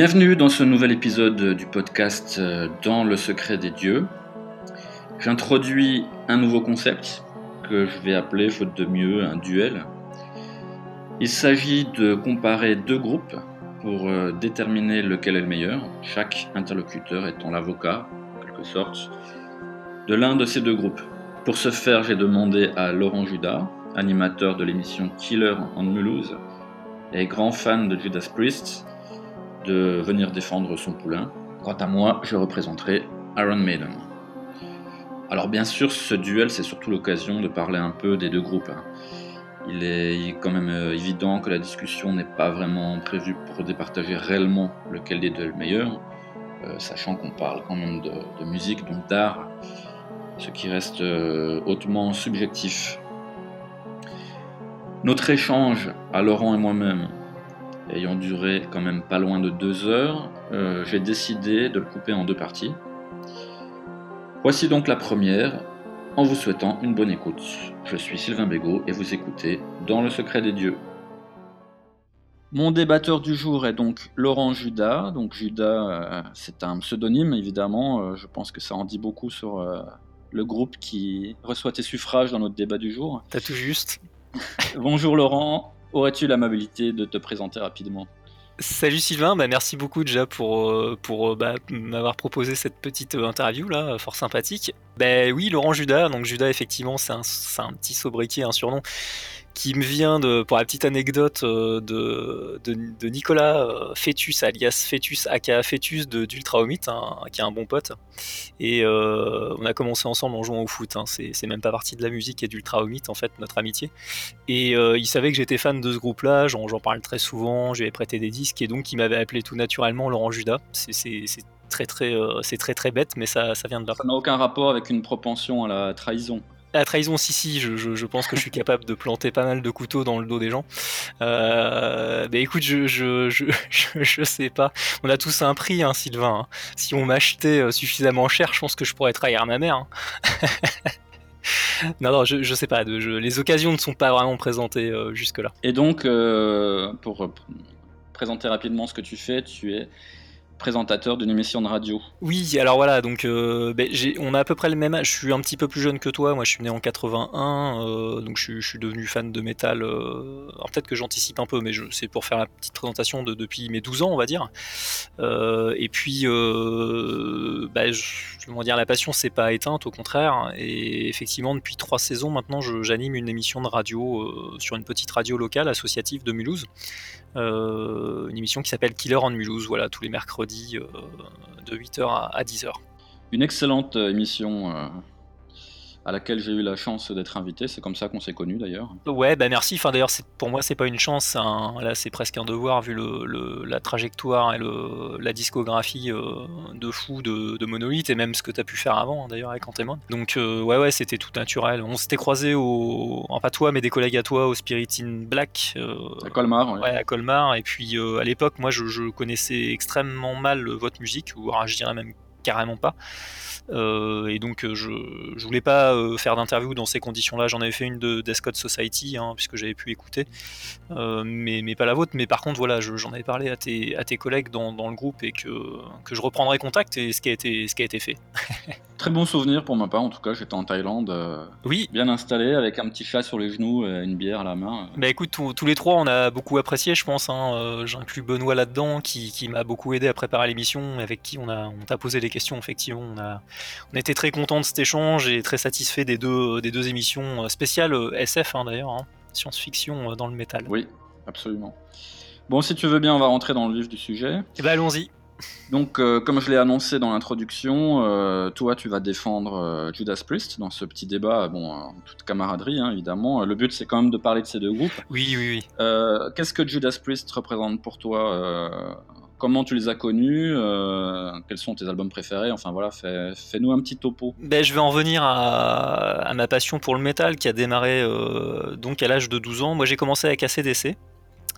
Bienvenue dans ce nouvel épisode du podcast euh, Dans le secret des dieux. J'introduis un nouveau concept que je vais appeler, faute de mieux, un duel. Il s'agit de comparer deux groupes pour euh, déterminer lequel est le meilleur, chaque interlocuteur étant l'avocat, en quelque sorte, de l'un de ces deux groupes. Pour ce faire, j'ai demandé à Laurent Judas, animateur de l'émission Killer on Mulhouse et grand fan de Judas Priest, de venir défendre son poulain. Quant à moi, je représenterai Iron Maiden. Alors bien sûr, ce duel, c'est surtout l'occasion de parler un peu des deux groupes. hein. Il est quand même euh, évident que la discussion n'est pas vraiment prévue pour départager réellement lequel des deux est le meilleur, euh, sachant qu'on parle quand même de, de musique, donc d'art, ce qui reste euh, hautement subjectif. Notre échange à Laurent et moi-même ayant duré quand même pas loin de deux heures, euh, j'ai décidé de le couper en deux parties. Voici donc la première, en vous souhaitant une bonne écoute. Je suis Sylvain Bégaud et vous écoutez Dans le secret des dieux. Mon débatteur du jour est donc Laurent Judas. Donc Judas, euh, c'est un pseudonyme évidemment. Euh, je pense que ça en dit beaucoup sur euh, le groupe qui reçoit tes suffrages dans notre débat du jour. T'as tout juste. Bonjour Laurent, aurais-tu l'amabilité de te présenter rapidement Salut Sylvain, bah merci beaucoup déjà pour, euh, pour euh, bah, m'avoir proposé cette petite euh, interview là, fort sympathique. Ben oui, Laurent Judas, donc Judas effectivement c'est un, c'est un petit sobriquet, un surnom qui me vient pour la petite anecdote, euh, de, Nicolas euh, Fétus, alias Fétus, aka Fétus de d'Ultra Omit, hein, qui est un bon pote. Et euh, on a commencé ensemble en jouant au foot, hein. c'est même pas partie de la musique et d'Ultra Omit en fait, notre amitié. Et il savait que j'étais fan de ce groupe-là, j'en parle très souvent, ai prêté des disques, et donc il m'avait appelé tout naturellement Laurent Judas. C'est- très très très bête, mais ça, ça vient de là. Ça n'a aucun rapport avec une propension à la trahison. La trahison, si, si, je, je- pense que je suis capable de planter pas mal de couteaux dans le dos des gens. Euh, écoute, je, je, je, je, sais pas. On a tous un prix, hein, Sylvain. hein. Si on m'achetait euh, suffisamment cher, je pense que je pourrais trahir ma mère. hein. non, non, je, je sais pas. les occasions ne sont pas vraiment présentées euh, jusque-là. Et donc, euh, pour présenter rapidement ce que tu fais, tu es présentateur d'une émission de radio. Oui, alors voilà, donc euh, ben, on a à peu près le même âge. Je suis un petit peu plus jeune que toi. Moi, je suis né en 81, euh, donc je, suis- devenu fan de métal. euh, alors peut-être que j'anticipe un peu, mais c'est pour faire la petite présentation de, depuis mes 12 ans, on va dire. Et puis, bah, je, comment dire, la passion s'est pas éteinte, au contraire. Et effectivement, depuis trois saisons maintenant, j'anime une émission de radio sur une petite radio locale associative de Mulhouse. Euh, une émission qui s'appelle Killer en Mulhouse, voilà, tous les mercredis euh, de 8h à, à 10h. Une excellente euh, émission à laquelle j'ai eu la chance d'être invité. C'est comme ça qu'on s'est connus d'ailleurs. Ouais, bah merci. Enfin, d'ailleurs, pour moi, c'est pas une chance. un- là, c'est presque un devoir vu le, le- la trajectoire et le, la discographie euh, de fou de, de Monolith et même ce que tu as pu faire avant, hein, d'ailleurs, avec Antemon. Donc, euh, ouais, ouais, c'était tout naturel. On s'était croisés au. Enfin, pas toi, mais des collègues à toi au Spirit in Black. euh, À Colmar, ouais. Ouais, à Colmar. Et puis à l'époque, moi, je, je connaissais extrêmement mal votre musique, ou alors, je dirais même carrément pas. Euh, et donc, euh, je, je voulais pas euh, faire d'interview dans ces conditions-là. J'en avais fait une de Descott Society, hein, puisque j'avais pu écouter, euh, mais, mais pas la vôtre. Mais par contre, voilà, je- j'en avais parlé à tes, à tes collègues dans, dans le groupe et que, que je reprendrai contact et ce qui a été, ce qui a été fait. Très bon souvenir pour ma part. En tout cas, j'étais en Thaïlande, euh, Oui, bien installé, avec un petit chat sur les genoux et une bière à la main. Bah écoute, tous- tous les trois, on a beaucoup apprécié, je pense. hein. J'inclus Benoît là-dedans, qui, qui m'a beaucoup aidé à préparer l'émission, avec qui on a, on t'a posé des questions. Effectivement, on a, on était très content de cet échange et très satisfait des deux, des deux émissions euh, spéciales euh, SF hein, d'ailleurs, hein. science-fiction euh, dans le métal. Oui, absolument. Bon, si tu veux bien, on va rentrer dans le vif du sujet. Et bah allons-y. Donc, euh, comme je l'ai annoncé dans l'introduction, euh, toi, tu vas défendre euh, Judas Priest dans ce petit débat, bon, en toute camaraderie, hein, évidemment. Le but, c'est quand même de parler de ces deux groupes. Oui, oui, oui. Qu'est-ce que Judas Priest représente pour toi comment tu les as connus, quels sont tes albums préférés, enfin voilà, fais, nous un petit topo. Ben, je vais en venir à, ma passion pour le métal qui a démarré donc à l'âge de 12 ans. Moi j'ai commencé avec ACDC.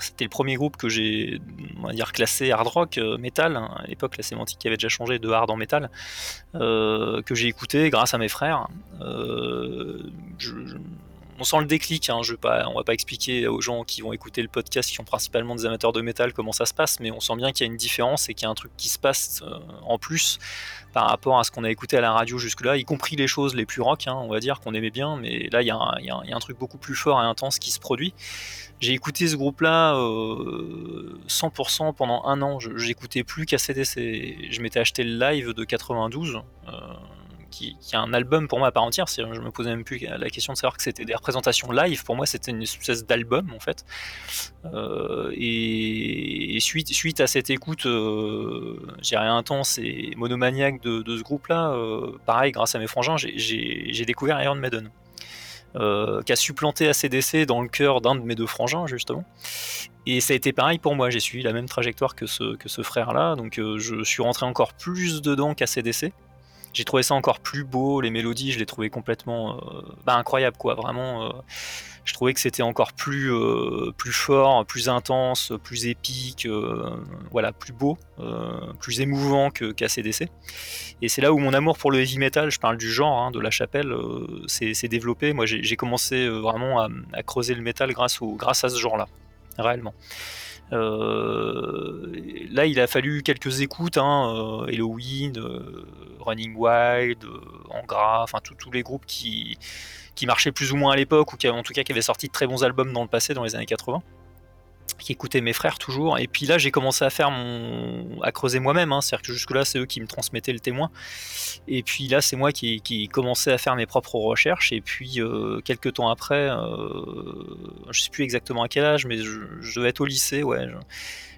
C'était le premier groupe que j'ai, classé hard rock, euh, metal. Hein. À l'époque, la sémantique avait déjà changé de hard en metal, euh, que j'ai écouté grâce à mes frères. Euh, on sent le déclic. Hein. Je pas, on va pas expliquer aux gens qui vont écouter le podcast, qui sont principalement des amateurs de métal, comment ça se passe, mais on sent bien qu'il y a une différence et qu'il y a un truc qui se passe en plus par rapport à ce qu'on a écouté à la radio jusque-là, y compris les choses les plus rock, hein, on va dire, qu'on aimait bien, mais là, il y, a un truc beaucoup plus fort et intense qui se produit. J'ai écouté ce groupe-là 100% euh, pendant un an. J'écoutais plus qu'ACDC. Je m'étais acheté le live de 92, euh, qui, qui, est un album pour moi à part entière. Je me posais même plus la question de savoir que c'était des représentations live. Pour moi, c'était une espèce d'album en fait. Euh, et, suite, suite à cette écoute, j'ai rien intense et monomaniaque de, ce groupe-là, pareil, grâce à mes frangins, j'ai découvert Iron Maiden. Euh, qui a supplanté ACDC dans le cœur d'un de mes deux frangins, justement. Et ça a été pareil pour moi, j'ai suivi la même trajectoire que ce, que ce frère-là, donc euh, je suis rentré encore plus dedans qu'ACDC. J'ai trouvé ça encore plus beau, les mélodies, je les trouvais complètement euh, bah, incroyables, quoi, vraiment je trouvais que c'était encore plus, euh, plus fort, plus intense, plus épique, euh, voilà, plus beau, euh, plus émouvant que qu'ACDC. Et c'est là où mon amour pour le heavy metal, je parle du genre, hein, de la chapelle, s'est développé. Moi, j'ai commencé vraiment à, creuser le métal grâce, au, grâce à ce genre-là, réellement. Là, il a fallu quelques écoutes, hein, Halloween, Running Wild, Angra, enfin tous les groupes qui, qui marchait plus ou moins à l'époque, ou en tout cas qui avait sorti de très bons albums dans le passé, dans les années 80 qui écoutaient mes frères toujours. Et puis là, j'ai commencé à faire mon, à creuser moi-même. Hein. C'est-à-dire que jusque-là, c'est eux qui me transmettaient le témoin. Et puis là, c'est moi qui, qui commençais à faire mes propres recherches. Et puis euh, quelques temps après, euh, je sais plus exactement à quel âge, mais je, je devais être au lycée, ouais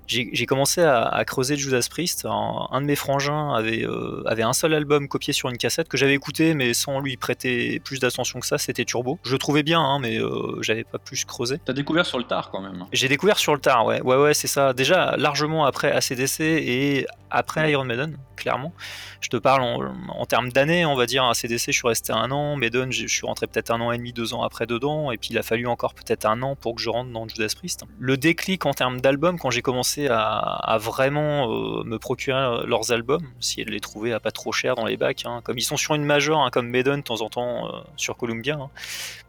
j'ai commencé à, creuser Judas Priest. Un, de mes frangins avait, euh, avait un seul album copié sur une cassette que j'avais écouté, mais sans lui prêter plus d'attention que ça. C'était Turbo. Je le trouvais bien, hein, mais euh, j'avais pas plus creusé. T'as découvert sur le tard quand même. J'ai découvert sur le tard, ouais. Ouais, ouais, c'est ça. Déjà largement après ACDC et après Iron Maiden, clairement. Je te parle en, termes d'années, on va dire. ACDC, je suis resté un an. Maiden, je suis rentré peut-être un an et demi, deux ans après dedans. Et puis il a fallu encore peut-être un an pour que je rentre dans Judas Priest. Le déclic en termes d'album, quand j'ai commencé à, vraiment euh, me procurer leurs albums, si elle les trouvait à pas trop cher dans les bacs, hein. comme ils sont sur une majeure, hein, comme Maiden de temps en temps euh, sur Columbia, hein,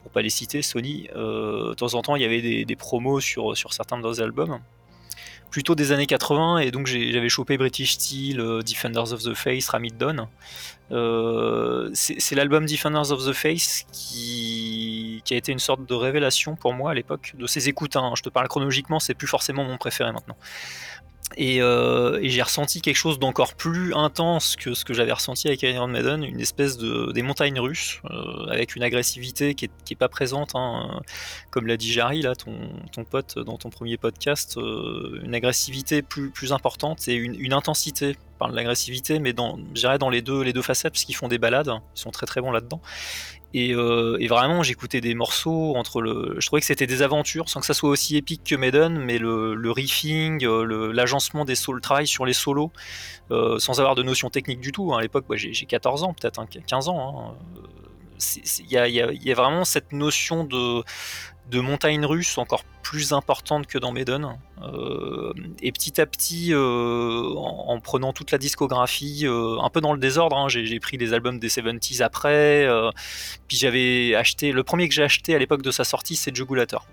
pour pas les citer, Sony, euh, de temps en temps il y avait des, promos sur, sur certains de leurs albums plutôt des années 80 et donc j'avais chopé British Steel, Defenders of the Face, Ramid Dawn. c'est l'album Defenders of the Face qui, a été une sorte de révélation pour moi à l'époque de ces écoutes. Hein. Je te parle chronologiquement, c'est plus forcément mon préféré maintenant. Euh, et, j'ai ressenti quelque chose d'encore plus intense que ce que j'avais ressenti avec Iron Maiden, une espèce de des montagnes russes euh, avec une agressivité qui est, pas présente, hein, comme l'a dit Jarry là, ton, ton, pote dans ton premier podcast, euh, une agressivité plus, plus importante et une, une intensité de l'agressivité, mais dans, dans les deux, les deux facettes, parce qu'ils font des balades, ils sont très très bons là-dedans. Euh, et, vraiment, j'écoutais des morceaux entre le. Je trouvais que c'était des aventures, sans que ça soit aussi épique que Maiden, mais le, riffing, euh, l'agencement des soul try sur les solos, euh, sans avoir de notion technique du tout. Hein. À l'époque, j'ai 14 ans, peut-être 15 hein, ans. Hein. Il y, a, vraiment cette notion de, de montagne russe encore plus importante que dans Maiden. Euh, et petit à petit, euh, en, prenant toute la discographie, euh, un peu dans le désordre, hein, j'ai pris les albums des 70s après, puis j'avais acheté, le premier que j'ai acheté à l'époque de sa sortie, c'est Jugulator.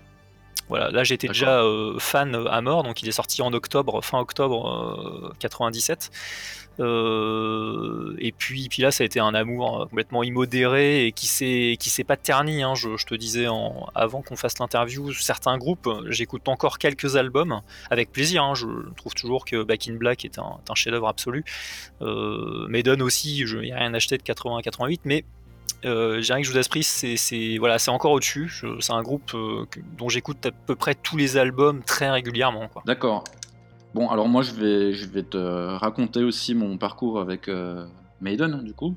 Voilà, là j'étais déjà fan à mort, donc il est sorti en octobre, fin octobre 97. Euh, et puis, puis là, ça a été un amour euh, complètement immodéré et qui s'est s'est pas terni. Hein, je, te disais avant qu'on fasse l'interview, certains groupes, j'écoute encore quelques albums avec plaisir. Hein, je trouve toujours que Back in Black est un, chef-d'œuvre absolu. Euh, Maiden aussi, je n'ai rien acheté de 80 à 88, mais euh, que Judas Priest, c'est voilà, c'est encore au-dessus. C'est un groupe euh, dont j'écoute à peu près tous les albums très régulièrement. D'accord. Bon, alors moi je vais, je vais te raconter aussi mon parcours avec euh, Maiden, du coup.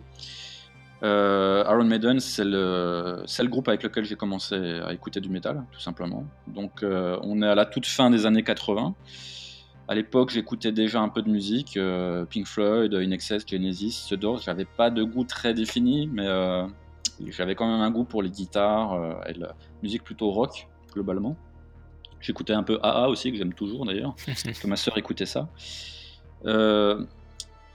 Euh, Iron Maiden, c'est le, le, groupe avec lequel j'ai commencé à écouter du métal, tout simplement. Donc euh, on est à la toute fin des années 80. À l'époque, j'écoutais déjà un peu de musique, euh, Pink Floyd, In Excess, Genesis, The Doors. J'avais pas de goût très défini, mais j'avais quand même un goût pour les guitares et la musique plutôt rock, globalement. J'écoutais un peu AA aussi, que j'aime toujours d'ailleurs, parce que ma sœur écoutait ça. Euh,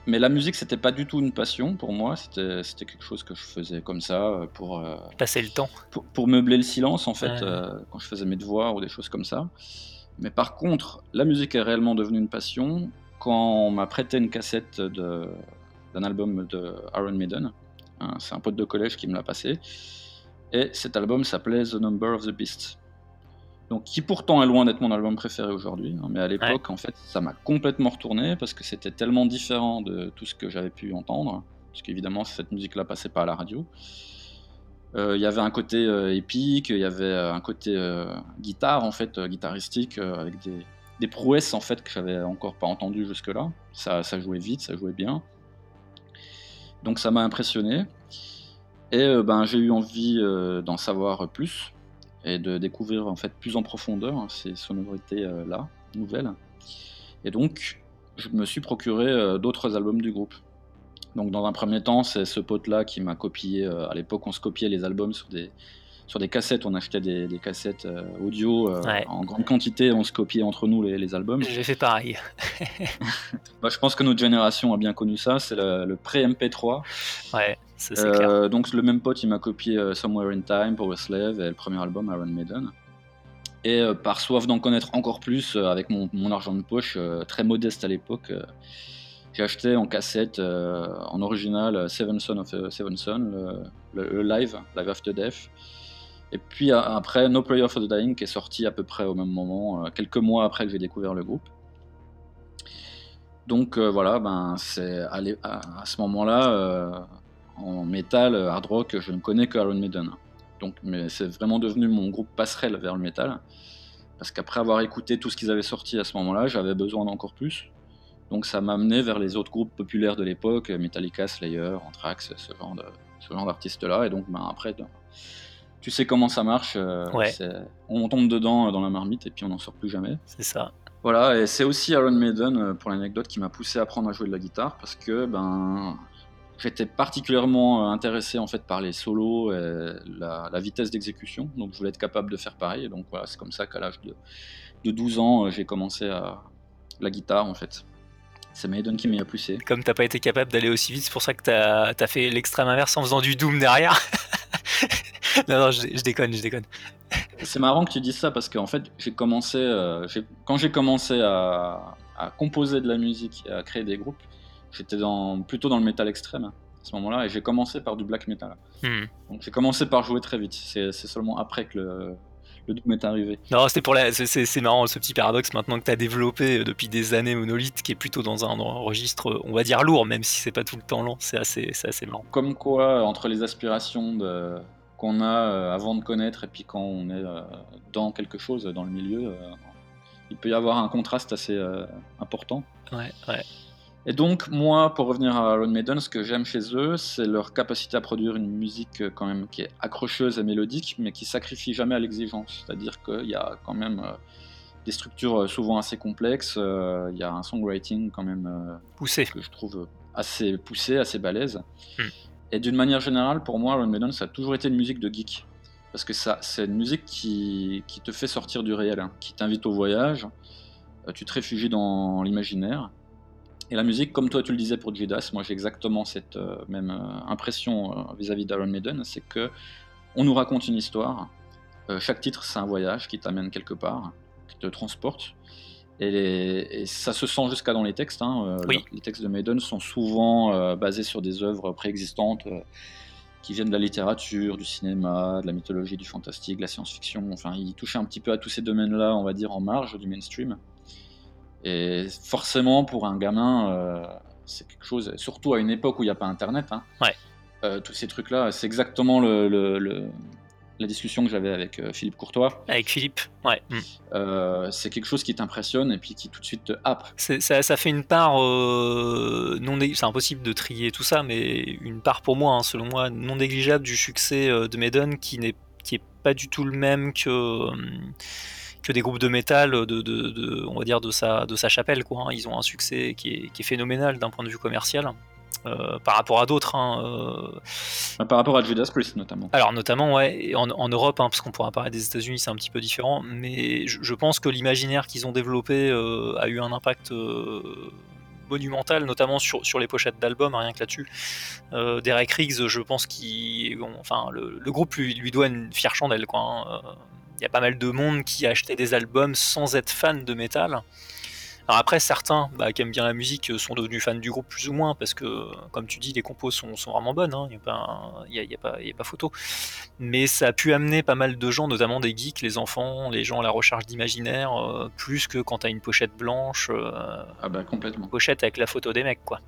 mais la musique, c'était pas du tout une passion pour moi, c'était quelque chose que je faisais comme ça euh, pour, euh, Passer le temps. pour, pour meubler le silence en fait, Ouais. euh, quand je faisais mes devoirs ou des choses comme ça. Mais par contre, la musique est réellement devenue une passion quand on m'a prêté une cassette d'un album de Iron Maiden. Hein, C'est un pote de collège qui me l'a passé. Et cet album s'appelait The Number of the Beast. Donc, qui pourtant est loin d'être mon album préféré aujourd'hui, hein, mais à l'époque, en fait, ça m'a complètement retourné parce que c'était tellement différent de tout ce que j'avais pu entendre. Parce qu'évidemment, cette musique-là passait pas à la radio. Euh, Il y avait un côté euh, épique, il y avait euh, un côté euh, guitare, en fait, guitaristique, avec des, des prouesses, en fait, que j'avais encore pas entendues jusque-là. Ça, ça jouait vite, ça jouait bien. Donc, ça m'a impressionné. Et ben, j'ai eu envie d'en savoir plus et de découvrir en fait plus en profondeur hein, ces sonorités euh, là, nouvelles. Et donc, je me suis procuré euh, d'autres albums du groupe. Donc, dans un premier temps, c'est ce pote-là qui m'a copié. euh, à l'époque, on se copiait les albums sur des, sur des cassettes. On achetait des, des cassettes audio Ouais. en grande quantité. On se copiait entre nous les, les albums. J'ai fait pareil. Bah, je pense que notre génération a bien connu ça. C'est le, le pré-MP3. Ouais, Euh, donc le même pote, il m'a copié euh, Somewhere in Time, Power Slave et le premier album Iron Maiden. Et euh, par soif d'en connaître encore plus, avec mon, argent de poche, très modeste à l'époque, j'ai acheté en cassette, en original, Seven Son Seven Son, le, le- le live, Live After Death. Et puis après, No Prayer for the Dying, qui est sorti à peu près au même moment, quelques mois après que j'ai découvert le groupe. Donc voilà, ben, c'est à, ce moment-là, en métal, euh, hard rock, je ne connais que Iron Maiden. Donc, mais c'est vraiment devenu mon groupe passerelle vers le métal. Parce qu'après avoir écouté tout ce qu'ils avaient sorti à ce moment-là, j'avais besoin d'encore plus. Donc ça m'a amené vers les autres groupes populaires de l'époque, Metallica, Slayer, Anthrax, ce genre de, ce genre d'artistes-là. Et donc ben, après, ben, tu sais comment ça marche. euh, Ouais. On tombe dedans euh, dans la marmite et puis on n'en sort plus jamais. C'est ça. Voilà, et c'est aussi Iron Maiden, pour l'anecdote, qui m'a poussé à apprendre à jouer de la guitare parce que ben, j'étais particulièrement euh, intéressé en fait par les solos et la, la vitesse d'exécution, donc je voulais être capable de faire pareil. Et donc voilà, c'est comme ça qu'à l'âge de, de 12 ans, euh, j'ai commencé à la guitare en fait. C'est Maiden qui m'y a poussé. Comme t'as pas été capable d'aller aussi vite, c'est pour ça que t'as as fait l'extrême inverse en faisant du Doom derrière. non, non, je, je déconne, je déconne. C'est marrant que tu dises ça parce qu'en fait, j'ai commencé, euh, quand j'ai commencé à, à composer de la musique et à créer des groupes, j'étais dans, plutôt dans le métal extrême à ce moment-là et j'ai commencé par du black metal. Hmm. Donc j'ai commencé par jouer très vite. C'est seulement après que le, le Doom est arrivé. Non, c'était pour la. c'est- marrant ce petit paradoxe maintenant que t'as développé euh, depuis des années Monolith, qui est plutôt dans un registre, on va dire lourd, même si c'est pas tout le temps lent. C'est assez, c'est assez marrant. Comme quoi, entre les aspirations de- qu'on a euh, avant de connaître et puis quand on est euh, dans quelque chose, dans le milieu, il peut y avoir un contraste assez important. Ouais, ouais. Et donc, moi, pour revenir à Iron Maiden, ce que j'aime chez eux, c'est leur capacité à produire une musique euh, quand même qui est accrocheuse et mélodique, mais qui sacrifie jamais à l'exigence. C'est-à-dire qu'il y a quand même euh, des structures euh, souvent assez complexes, il y a un songwriting quand même Poussé. que je trouve assez poussé, assez balèze. Hmm. Et d'une manière générale, pour moi, Iron Maiden, ça a toujours été une musique de geek. Parce que ça, c'est une musique qui, qui te fait sortir du réel, hein, qui t'invite au voyage, tu te réfugies dans l'imaginaire. Et la musique, comme toi tu le disais pour Judas, moi j'ai exactement cette euh, même euh, impression euh, vis-à-vis d'Iron Maiden, c'est que on nous raconte une histoire. Chaque titre, c'est un voyage qui t'amène quelque part, qui te transporte. Et, les- et ça se sent jusqu'à dans les textes. hein, euh, Oui. Les textes de Maiden sont souvent euh, basés sur des œuvres préexistantes euh, qui viennent de la littérature, du cinéma, de la mythologie, du fantastique, de la science-fiction. Enfin, ils touchent un petit peu à tous ces domaines-là, on va dire, en marge du mainstream. Et forcément, pour un gamin, euh, c'est quelque chose, surtout à une époque où il n'y a pas Internet. hein, Ouais. euh, tous ces trucs-là, c'est exactement le, le- le- la discussion que j'avais avec euh, Philippe Courtois. Avec Philippe, ouais. Euh, c'est quelque chose qui t'impressionne et puis qui tout de suite te happe. Ça, ça fait une part non c'est impossible de trier tout ça mais une part pour moi hein, selon moi non négligeable du succès de Maiden qui n'est qui est pas du tout le même que que des groupes de métal de, de, de, on va dire de sa, de sa chapelle. Quoi, hein. Ils ont un succès qui est, qui est phénoménal d'un point de vue commercial. Euh, par rapport à d'autres. Hein, euh... Par rapport à Judas Priest notamment. Alors notamment, ouais, en, en Europe, hein, parce qu'on pourra parler des États-Unis, c'est un petit peu différent, mais je, je pense que l'imaginaire qu'ils ont développé euh, a eu un impact monumental, notamment sur, sur les pochettes d'albums, rien que là-dessus. Euh, Derek Riggs, je pense qu'il, bon, enfin, le, le, groupe lui, lui, doit une fière chandelle, quoi. Hein. Il y a pas mal de monde qui a acheté des albums sans être fan de métal. Alors après, certains bah, qui aiment bien la musique sont devenus fans du groupe plus ou moins, parce que, comme tu dis, les compos sont, sont vraiment bonnes, il hein, n'y a, y a, pas photo. Mais ça a pu amener pas mal de gens, notamment des geeks, les enfants, les gens à la recherche d'imaginaire, euh, plus que quand tu as une pochette blanche. Euh, ah bah complètement. Une pochette avec la photo des mecs, quoi.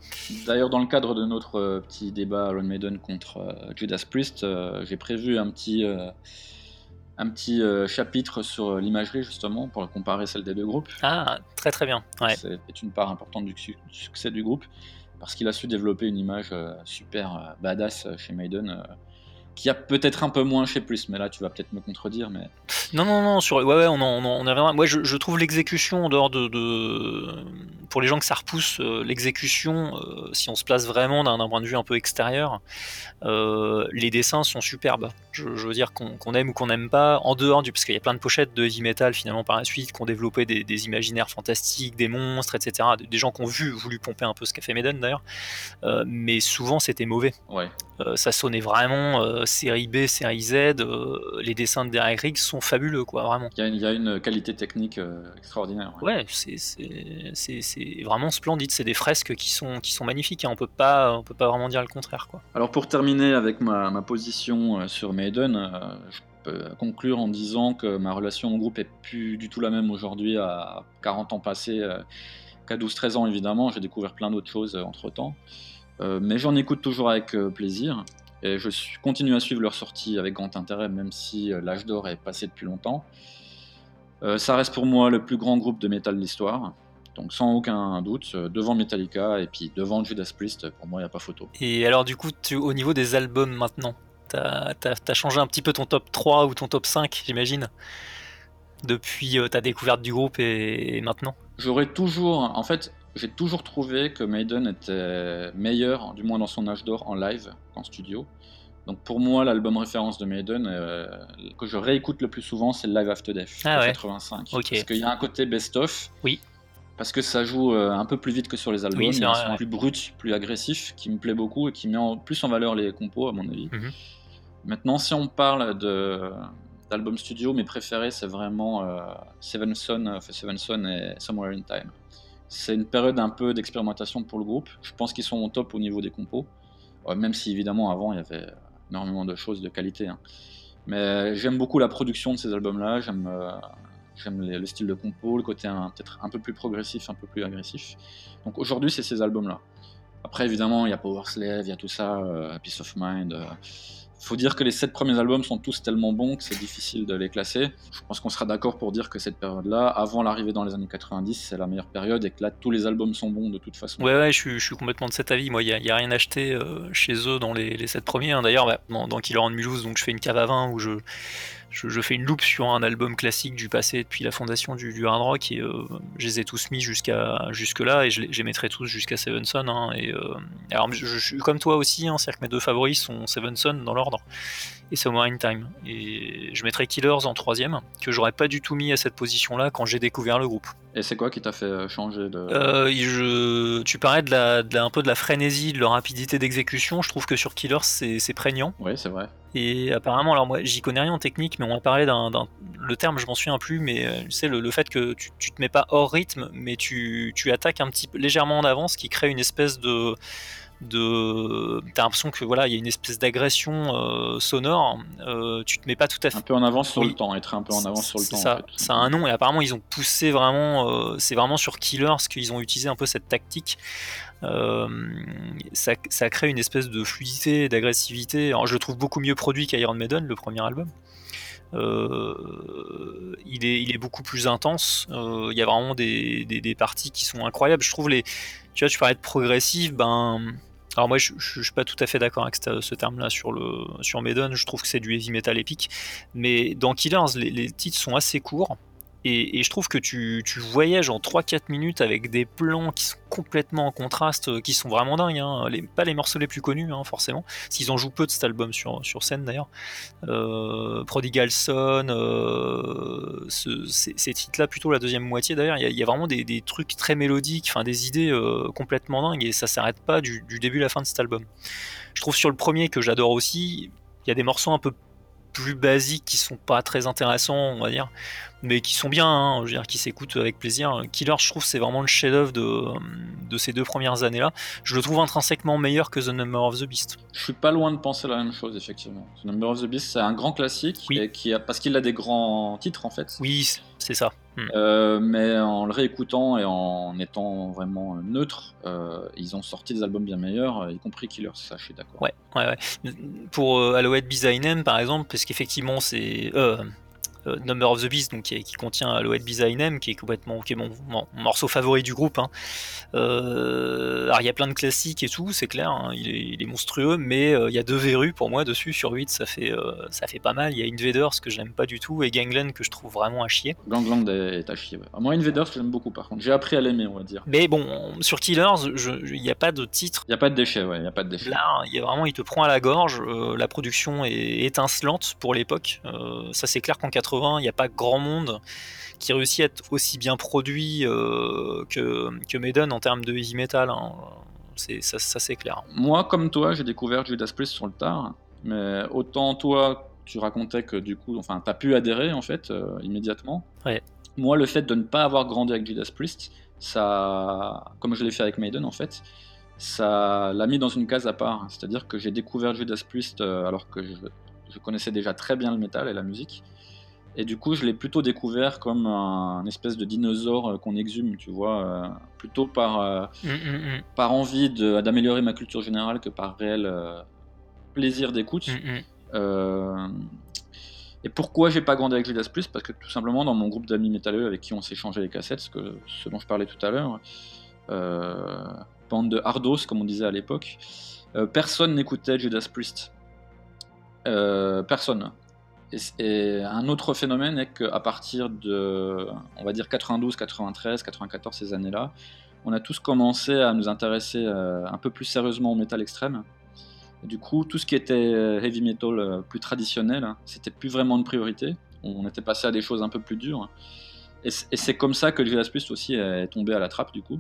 D'ailleurs, dans le cadre de notre euh, petit débat Iron Maiden contre euh, Judas Priest, j'ai prévu un petit un petit euh, chapitre sur l'imagerie justement pour comparer celle des deux groupes. Ah, très très bien. Ouais. C'est une part importante du succès du groupe parce qu'il a su développer une image euh, super euh, badass chez Maiden qui a peut-être un peu moins chez Plus, mais là tu vas peut-être me contredire. Mais... Non, non, non, sur... ouais, ouais, on, en, on, on Moi je, je trouve l'exécution en dehors de, de, Pour les gens que ça repousse, euh, l'exécution, euh, si on se place vraiment d'un point de vue un peu extérieur, euh, les dessins sont superbes. Je, je veux dire qu'on qu aime ou qu'on n'aime pas, en dehors du. Parce qu'il y a plein de pochettes de heavy metal finalement par la suite qui ont développé des, des imaginaires fantastiques, des monstres, etc. Des gens qui ont vu, voulu pomper un peu ce qu'a fait Maiden d'ailleurs. Mais souvent c'était mauvais. Ouais. Ça sonnait vraiment euh, série B, série Z. Euh, les dessins de Derek Riggs sont fabuleux, quoi, vraiment. Il y a une, il y a une qualité technique extraordinaire. Ouais, ouais c'est vraiment splendide. C'est des fresques qui sont, qui sont magnifiques. Hein. On peut pas, on peut pas vraiment dire le contraire, quoi. Alors pour terminer avec ma, ma position sur Maiden, je peux conclure en disant que ma relation au groupe est plus du tout la même aujourd'hui à 40 ans passés qu'à 12-13 ans évidemment. J'ai découvert plein d'autres choses entre temps. Euh, mais j'en écoute toujours avec euh, plaisir. Et je continue à suivre leurs sorties avec grand intérêt, même si euh, l'âge d'or est passé depuis longtemps. ça reste pour moi le plus grand groupe de métal de l'histoire. Donc sans aucun doute, devant Metallica et puis devant Judas Priest, pour moi il n'y a pas photo. Et alors du coup, tu, au niveau des albums maintenant, t'as as, changé un petit peu ton top 3 ou ton top 5, j'imagine Depuis ta découverte du groupe et, et maintenant? J'aurais toujours... En fait, j'ai toujours trouvé que Maiden était meilleur, du moins dans son âge d'or, en live qu'en studio. Donc pour moi, l'album référence de Maiden, euh, que je réécoute le plus souvent, c'est Live After Death, ah ouais. 85. Okay. Parce qu'il y a un côté best-of. Oui. Parce que ça joue euh, un peu plus vite que sur les albums, oui, ils sont ouais. plus bruts, plus agressifs, qui me plaît beaucoup et qui met en, plus en valeur les compos, à mon avis. Mm -hmm. Maintenant, si on parle de d'albums studio, mes préférés, c'est vraiment euh, Seven Son, Seven Son et Somewhere in Time. C'est une période un peu d'expérimentation pour le groupe. Je pense qu'ils sont au top au niveau des compos. Euh, même si évidemment avant il y avait énormément de choses de qualité. Hein. Mais j'aime beaucoup la production de ces albums-là. J'aime euh, le style de compo, le côté peut-être un peu plus progressif, un peu plus agressif. Donc aujourd'hui c'est ces albums-là. Après évidemment il y a Power Slave, il y a tout ça, euh, Peace of Mind. Faut dire que les sept premiers albums sont tous tellement bons que c'est difficile de les classer. Je pense qu'on sera d'accord pour dire que cette période-là, avant l'arrivée dans les années 90, c'est la meilleure période et que là, tous les albums sont bons de toute façon. Ouais, ouais, je suis, complètement de cet avis. Moi, il n'y a, rien acheté euh, chez eux dans les, sept premiers. Hein. D'ailleurs, bah, dans, dans Killer and Mulhouse, donc je fais une cave à vin où je, je, fais une loupe sur un album classique du passé depuis la fondation du, hard rock et euh, je les ai tous mis jusqu'à jusque là et je, les mettrai tous jusqu'à Seven Son. Hein, euh, alors, je, suis comme toi aussi, hein, c'est-à-dire que mes deux favoris sont Seven Son dans l'ordre et Somewhere in Time. Et je mettrais Killers en troisième, que j'aurais pas du tout mis à cette position-là quand j'ai découvert le groupe. Et c'est quoi qui t'a fait changer de... Euh, je... Tu parlais de la, de la, un peu de la frénésie, de leur rapidité d'exécution. Je trouve que sur Killers, c'est prégnant. Oui, c'est vrai. Et apparemment, alors moi, j'y connais rien en technique, mais on m'a parlé d'un... Le terme, je m'en souviens plus, mais tu sais, le, le fait que tu, tu, te mets pas hors rythme, mais tu, tu attaques un petit peu légèrement en avance, qui crée une espèce de de t'as l'impression que voilà il y a une espèce d'agression euh, sonore euh, tu te mets pas tout à fait un peu en avance sur oui. le temps être un peu en avance sur le temps ça en fait. ça a un nom et apparemment ils ont poussé vraiment euh, c'est vraiment sur Killers qu'ils ont utilisé un peu cette tactique euh, ça, ça crée une espèce de fluidité d'agressivité alors je le trouve beaucoup mieux produit qu'Iron Maiden le premier album euh, il, est, il est beaucoup plus intense. Euh, il y a vraiment des, des, des, parties qui sont incroyables. Je trouve les. Tu vois, tu parlais de progressif, ben. Alors moi, je, je, suis pas tout à fait d'accord avec ce, terme-là sur le sur Maiden. Je trouve que c'est du heavy metal épique. Mais dans Killers, les titres sont assez courts. Et, je trouve que tu, voyages en 3-4 minutes avec des plans qui sont complètement en contraste, euh, qui sont vraiment dingues. Hein. pas les morceaux les plus connus, hein, forcément. S'ils en jouent peu de cet album sur, scène d'ailleurs. Euh, Prodigal Son, euh, ces, titres-là, plutôt la deuxième moitié d'ailleurs, il y, a vraiment des, trucs très mélodiques, enfin des idées complètement dingues et ça s'arrête pas du, du début à la fin de cet album. Je trouve sur le premier que j'adore aussi, il y a des morceaux un peu plus basiques qui sont pas très intéressants, on va dire, mais qui sont bien, hein, je veux dire, qui s'écoutent avec plaisir. Killer, je trouve, c'est vraiment le chef-d'œuvre de, de ces deux premières années-là. Je le trouve intrinsèquement meilleur que The Number of the Beast. Je suis pas loin de penser la même chose, effectivement. The Number of the Beast, c'est un grand classique, qui a, parce qu'il a des grands titres, en fait. Oui, c'est ça. Hmm. Euh, mais en le réécoutant et en étant vraiment neutre, euh, ils ont sorti des albums bien meilleurs, y compris Killer, ça je suis d'accord. Ouais, ouais, ouais. Pour euh, Alouette Bizainem par exemple, parce qu'effectivement c'est euh, Number of the Beast, donc, qui, contient Alouette Bizainem, qui est complètement qui est mon, morceau favori du groupe. Hein. Euh, alors il y a plein de classiques et tout, c'est clair, hein, il, est, monstrueux, mais euh, il y a deux verrues pour moi dessus, sur 8 ça fait, ça fait pas mal. Il y a Invaders que j'aime pas du tout et Gangland que je trouve vraiment à chier. Gangland est à chier, ouais. Moi Invaders j'aime beaucoup par contre, j'ai appris à l'aimer on va dire. Mais bon, sur Killers, il n'y a pas de titre. Il n'y a pas de déchets, ouais, il a pas de déchets. Là, il y a vraiment, il te prend à la gorge, la production est étincelante pour l'époque, ça c'est clair qu'en 80 il n'y a pas grand monde qui réussit à être aussi bien produit euh, que, que Maiden en termes de heavy metal. Hein. C'est, ça, c'est clair. Moi, comme toi, j'ai découvert Judas Priest sur le tard, mais autant toi, tu racontais que du coup, enfin, t'as pu adhérer en fait euh, immédiatement. Moi, le fait de ne pas avoir grandi avec Judas Priest, ça, comme je l'ai fait avec Maiden en fait, ça l'a mis dans une case à part. C'est-à-dire que j'ai découvert Judas Priest euh, alors que je, je, connaissais déjà très bien le métal et la musique. Et du coup, je l'ai plutôt découvert comme un, espèce de dinosaure euh, qu'on exhume, tu vois, euh, plutôt par, euh, mm, mm, mm. par envie d'améliorer ma culture générale que par réel plaisir d'écoute. et pourquoi j'ai pas grandi avec Judas Plus Parce que tout simplement, dans mon groupe d'amis métalleux avec qui on s'est changé les cassettes, ce, que, ce dont je parlais tout à l'heure, bande de hardos, comme on disait à l'époque, personne n'écoutait Judas Priest. personne. Et, un autre phénomène est qu'à partir de, on va dire 92, 93, 94, ces années-là, on a tous commencé à nous intéresser euh, un peu plus sérieusement au métal extrême. du coup, tout ce qui était euh, heavy metal euh, plus traditionnel, hein, c'était plus vraiment une priorité. On était passé à des choses un peu plus dures. Et c'est comme ça que Judas Priest aussi est tombé à la trappe du coup.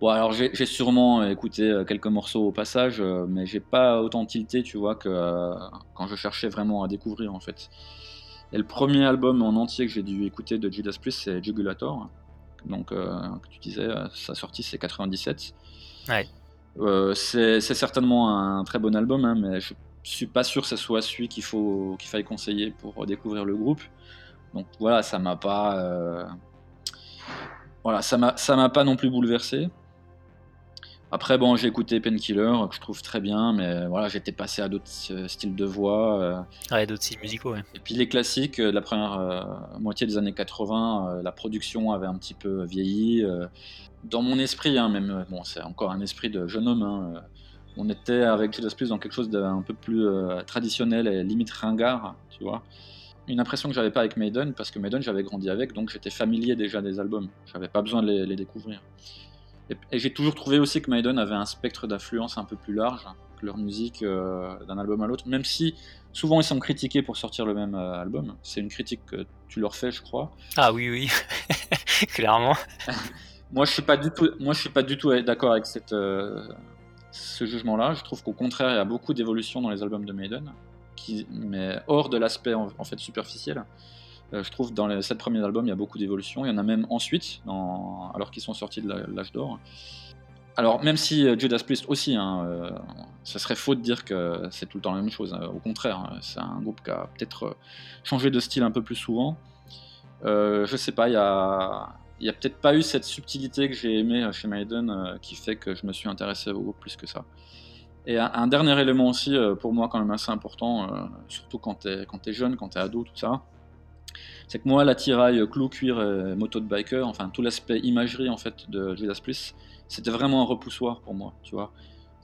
Bon, alors j'ai sûrement écouté euh, quelques morceaux au passage, euh, mais j'ai pas autant tilté, tu vois, que euh, quand je cherchais vraiment à découvrir en fait. Et le premier album en entier que j'ai dû écouter de Judas Priest, c'est Jugulator. Donc, que tu disais, sa sortie c'est 97. Ouais. c'est certainement un très bon album, hein, mais je suis pas sûr que ce soit celui qu'il faut qu'il faille conseiller pour découvrir le groupe. Donc voilà, ça m'a pas, voilà, ça m'a ça m'a pas non plus bouleversé. Après, bon, j'ai écouté Painkiller, que je trouve très bien, mais voilà, j'étais passé à d'autres euh, styles de voix. Euh. Ouais, d'autres styles musicaux, ouais. Et puis les classiques euh, de la première moitié des années 80, la production avait un petit peu vieilli. dans mon esprit, hein, même, bon, c'est encore un esprit de jeune homme, hein, on était avec Judas Plus dans quelque chose d'un peu plus traditionnel et limite ringard, tu vois. Une impression que j'avais pas avec Maiden, parce que Maiden, j'avais grandi avec, donc j'étais familier déjà des albums. J'avais pas besoin de les découvrir. Et, j'ai toujours trouvé aussi que Maiden avait un spectre d'influence un peu plus large que leur musique euh, d'un album à l'autre, même si souvent ils sont critiqués pour sortir le même euh, album. C'est une critique que tu leur fais, je crois. Ah oui, oui, clairement. moi, je suis pas du tout, moi, je suis pas du tout d'accord avec cette, euh, ce jugement-là. Je trouve qu'au contraire, il y a beaucoup d'évolution dans les albums de Maiden, qui, mais hors de l'aspect en, fait superficiel. Euh, je trouve dans les sept premiers albums, il y a beaucoup d'évolution. Il y en a même ensuite, alors qu'ils sont sortis de l'âge d'or. Alors, même si euh, Judas Priest aussi, hein, euh, ça serait faux de dire que c'est tout le temps la même chose. Hein. Au contraire, hein, c'est un groupe qui a peut-être changé de style un peu plus souvent. je sais pas, il y a peut-être pas eu cette subtilité que j'ai aimée chez Maiden qui fait que je me suis intéressé au groupe plus que ça. Et un, dernier élément aussi, pour moi, quand même assez important, surtout quand t'es es jeune, quand t'es ado, tout ça, c'est que moi, l'attirail clou, cuir, et moto de biker, enfin tout l'aspect imagerie en fait de Judas Priest, c'était vraiment un repoussoir pour moi, tu vois.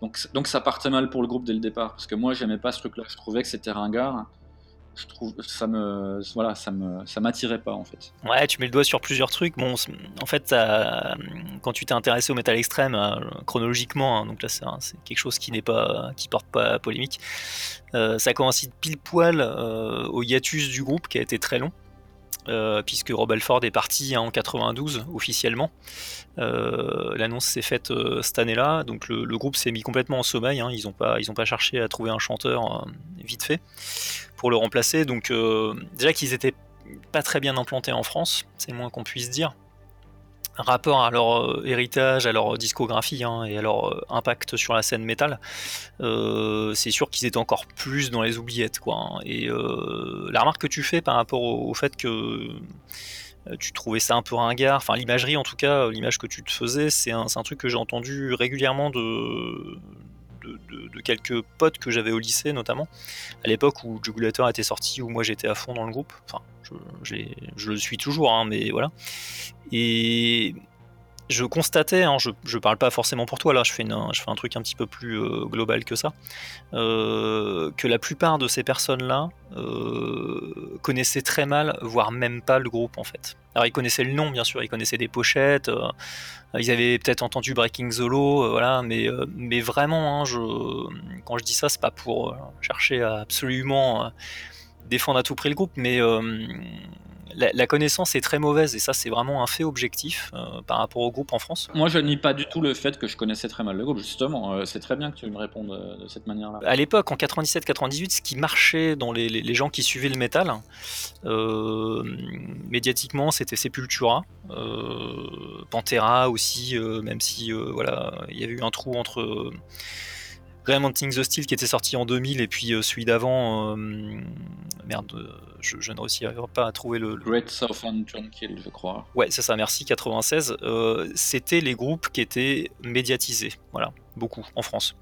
Donc, donc ça partait mal pour le groupe dès le départ, parce que moi, j'aimais pas ce truc-là. Je trouvais que c'était ringard. Je trouve ça me voilà ça me ça m'attirait pas en fait. Ouais, tu mets le doigt sur plusieurs trucs. Bon, en fait, quand tu t'es intéressé au métal extrême euh, chronologiquement, hein, donc là c'est quelque chose qui n'est pas qui porte pas polémique. Euh, ça coïncide pile poil euh, au hiatus du groupe qui a été très long. Euh, puisque Rob Alford est parti hein, en 92 officiellement. Euh, l'annonce s'est faite euh, cette année-là, donc le, groupe s'est mis complètement en sommeil. Hein. ils n'ont pas, pas cherché à trouver un chanteur vite fait pour le remplacer. Donc déjà qu'ils étaient pas très bien implantés en France, c'est le moins qu'on puisse dire rapport à leur euh, héritage, à leur discographie hein, et à leur euh, impact sur la scène métal, euh, c'est sûr qu'ils étaient encore plus dans les oubliettes. Quoi, hein. Et la remarque que tu fais par rapport au, fait que tu trouvais ça un peu ringard, enfin l'imagerie en tout cas, l'image que tu te faisais, c'est un, truc que j'ai entendu régulièrement de, quelques potes que j'avais au lycée notamment, à l'époque où Jugulator était sorti, où moi j'étais à fond dans le groupe, je, le suis toujours, hein, mais voilà. Et je constatais, hein, je, je parle pas forcément pour toi là, je fais, je fais un truc un petit peu plus euh, global que ça, euh, que la plupart de ces personnes-là euh, connaissaient très mal, voire même pas le groupe en fait. Alors ils connaissaient le nom bien sûr, ils connaissaient des pochettes, ils avaient peut-être entendu Breaking Law, voilà, mais, mais vraiment, hein, quand je dis ça, c'est pas pour chercher absolument défendre à tout prix le groupe, mais la, connaissance est très mauvaise et ça c'est vraiment un fait objectif euh, par rapport au groupe en France. Moi je nie pas du tout le fait que je connaissais très mal le groupe, justement, euh, c'est très bien que tu me répondes euh, de cette manière-là. À l'époque, en 97-98, ce qui marchait dans les, gens qui suivaient le métal, médiatiquement c'était Sepultura, Pantera aussi, même si voilà, il y avait eu un trou entre... Remonting the Steel qui était sorti en 2000 et puis celui d'avant, merde, je, ne réussirai pas à trouver le. Great Southern Tranquil, je crois. Ouais, c'est ça, merci, 96. Euh, c'était les groupes qui étaient médiatisés, voilà, beaucoup en France.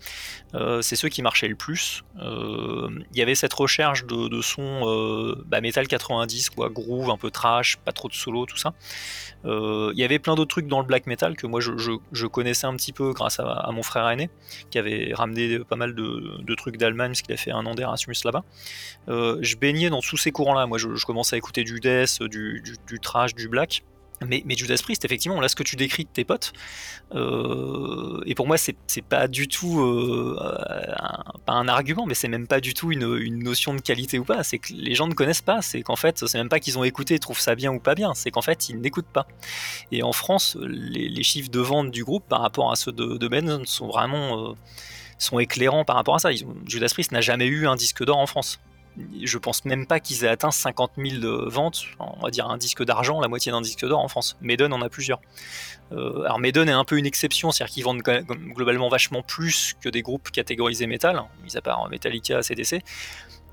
Euh, c'est ceux qui marchaient le plus. Euh, il y avait cette recherche de, de son bah, metal 90, quoi, groove, un peu trash, pas trop de solo, tout ça. Il y avait plein d'autres trucs dans le black metal que moi je, connaissais un petit peu grâce à, mon frère aîné, qui avait ramené pas mal de, trucs d'Allemagne, parce qu'il a fait un an d'Erasmus là-bas. je baignais dans tous ces courants-là. Moi, je, commençais à écouter du death, du, du trash, du black. Mais, Judas Priest, effectivement, là, ce que tu décris de tes potes, euh, et pour moi, c'est pas du tout euh, un, pas un argument, mais c'est même pas du tout une, notion de qualité ou pas. C'est que les gens ne connaissent pas. C'est qu'en fait, c'est même pas qu'ils ont écouté, trouvent ça bien ou pas bien. C'est qu'en fait, ils n'écoutent pas. Et en France, les, chiffres de vente du groupe par rapport à ceux de, de sont vraiment euh, sont éclairants par rapport à ça. Judas Priest n'a jamais eu un disque d'or en France je pense même pas qu'ils aient atteint 50 000 ventes, on va dire un disque d'argent, la moitié d'un disque d'or en France. Maiden en a plusieurs. Euh, alors Maiden est un peu une exception, c'est-à-dire qu'ils vendent globalement vachement plus que des groupes catégorisés métal, hein, mis à part Metallica, CDC.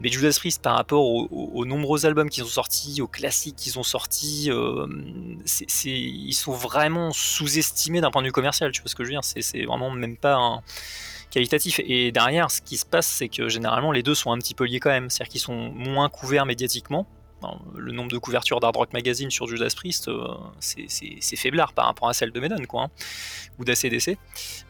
Mais Judas Priest, par rapport aux, nombreux albums qu'ils ont sortis, aux classiques qu'ils ont sortis, euh, ils sont vraiment sous-estimés d'un point de vue commercial. Tu vois ce que je veux dire? C'est vraiment même pas un qualitatif. Et derrière, ce qui se passe, c'est que généralement les deux sont un petit peu liés quand même. C'est-à-dire qu'ils sont moins couverts médiatiquement. le nombre de couvertures d'Hard Rock Magazine sur Judas Priest, euh, c'est faiblard par rapport à celle de Maiden, quoi, hein, ou d'ACDC.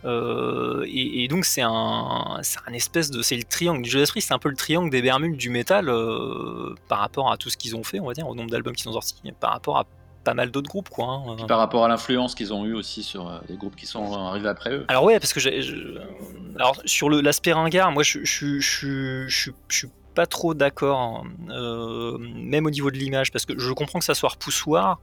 Euh, et, donc c'est un, un espèce de, c'est le triangle. Judas Priest, c'est un peu le triangle des Bermudes du métal euh, par rapport à tout ce qu'ils ont fait, on va dire, au nombre d'albums qu'ils ont sortis, par rapport à pas mal d'autres groupes quoi. Hein. par rapport à l'influence qu'ils ont eu aussi sur euh, les groupes qui sont arrivés après eux. Alors ouais parce que alors sur l'aspect ringard, moi je, je, je, je, suis pas trop d'accord, hein. euh, même au niveau de l'image, parce que je comprends que ça soit repoussoir,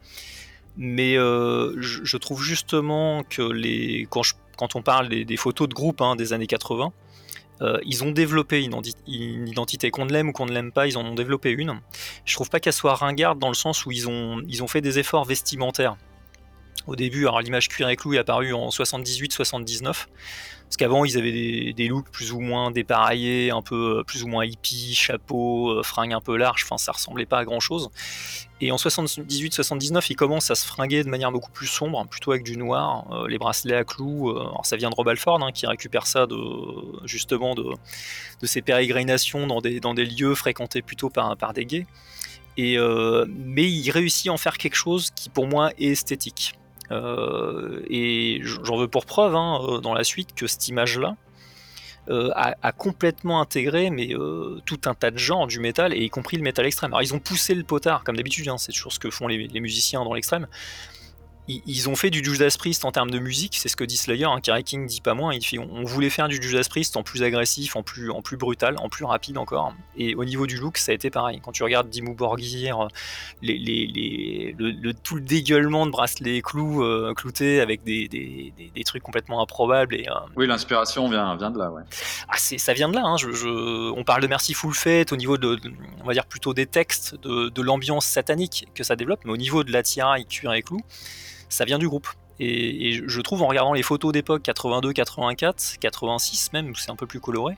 mais euh, je, trouve justement que les quand, quand on parle des, photos de groupe hein, des années 80, euh, ils ont développé une, identité qu'on l'aime ou qu'on ne l'aime pas, ils en ont développé une. Je trouve pas qu'elle soit ringarde dans le sens où ils ont, ils ont fait des efforts vestimentaires. Au début, alors l'image cuir et clou est apparue en 78-79. Parce qu'avant, ils avaient des, looks plus ou moins dépareillés, un peu plus ou moins hippie, chapeau, euh, fringue un peu large, enfin ça ressemblait pas à grand chose. Et en 78-79, ils commencent à se fringuer de manière beaucoup plus sombre, plutôt avec du noir, euh, les bracelets à clous. alors ça vient de Rob Alford, hein, qui récupère ça de, justement de, de ses pérégrinations dans des, lieux fréquentés plutôt par, des gays. Et, mais il réussit à en faire quelque chose qui pour moi est esthétique. Euh, et j'en veux pour preuve hein, euh, dans la suite que cette image-là, a, complètement intégré mais tout un tas de genres du métal et y compris le métal extrême. Alors ils ont poussé le potard comme d'habitude, hein, c'est toujours ce que font les, les musiciens dans l'extrême ils, ont fait du Judas Priest en termes de musique, c'est ce que dit Slayer, hein, Kerry King dit pas moins, il fait, on, voulait faire du Judas Priest en plus agressif, en plus, en plus brutal, en plus rapide encore. Et au niveau du look, ça a été pareil. Quand tu regardes Dimmu Borgir, les, les, le, tout le dégueulement de bracelets clous, euh, cloutés avec des, des, des, trucs complètement improbables. Et, euh, oui, l'inspiration vient, vient de là, ouais. Ah, ça vient de là, hein, je, on parle de Mercyful Fate au niveau de, on va dire plutôt des textes, de, de l'ambiance satanique que ça développe, mais au niveau de la tiraille, cuir et clous, ça vient du groupe. Et, je trouve en regardant les photos d'époque 82, 84, 86 même, où c'est un peu plus coloré,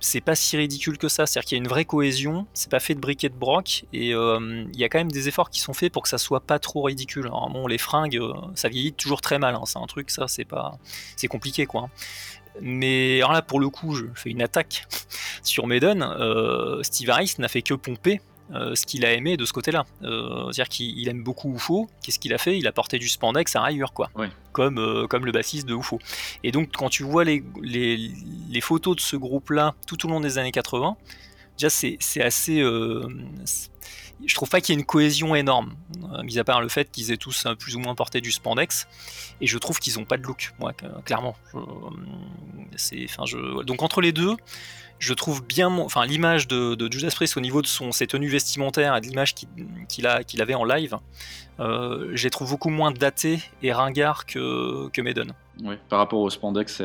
c'est pas si ridicule que ça. C'est-à-dire qu'il y a une vraie cohésion, c'est pas fait de briquet de broc, et euh, il y a quand même des efforts qui sont faits pour que ça soit pas trop ridicule. Alors bon, les fringues, euh, ça vieillit toujours très mal, hein. c'est un truc, ça, c'est pas. C'est compliqué, quoi. Mais alors là, pour le coup, je fais une attaque sur Maiden. Euh, Steve Harris n'a fait que pomper euh, ce qu'il a aimé de ce côté-là. Euh, c'est-à-dire qu'il aime beaucoup UFO. Qu'est-ce qu'il a fait? Il a porté du spandex à rayures, quoi. Comme, euh, comme le bassiste de UFO. Et donc, quand tu vois les, les, photos de ce groupe-là tout au long des années 80, déjà, c'est assez. Je trouve pas qu'il y ait une cohésion énorme, mis à part le fait qu'ils aient tous plus ou moins porté du spandex. Et je trouve qu'ils ont pas de look, moi, clairement. je... Donc, entre les deux je trouve bien enfin l'image de, Judas Priest au niveau de son ses tenues vestimentaires et de l'image qu'il avait en live euh, je les trouve beaucoup moins datées et ringards que, que Maiden oui par rapport au spandex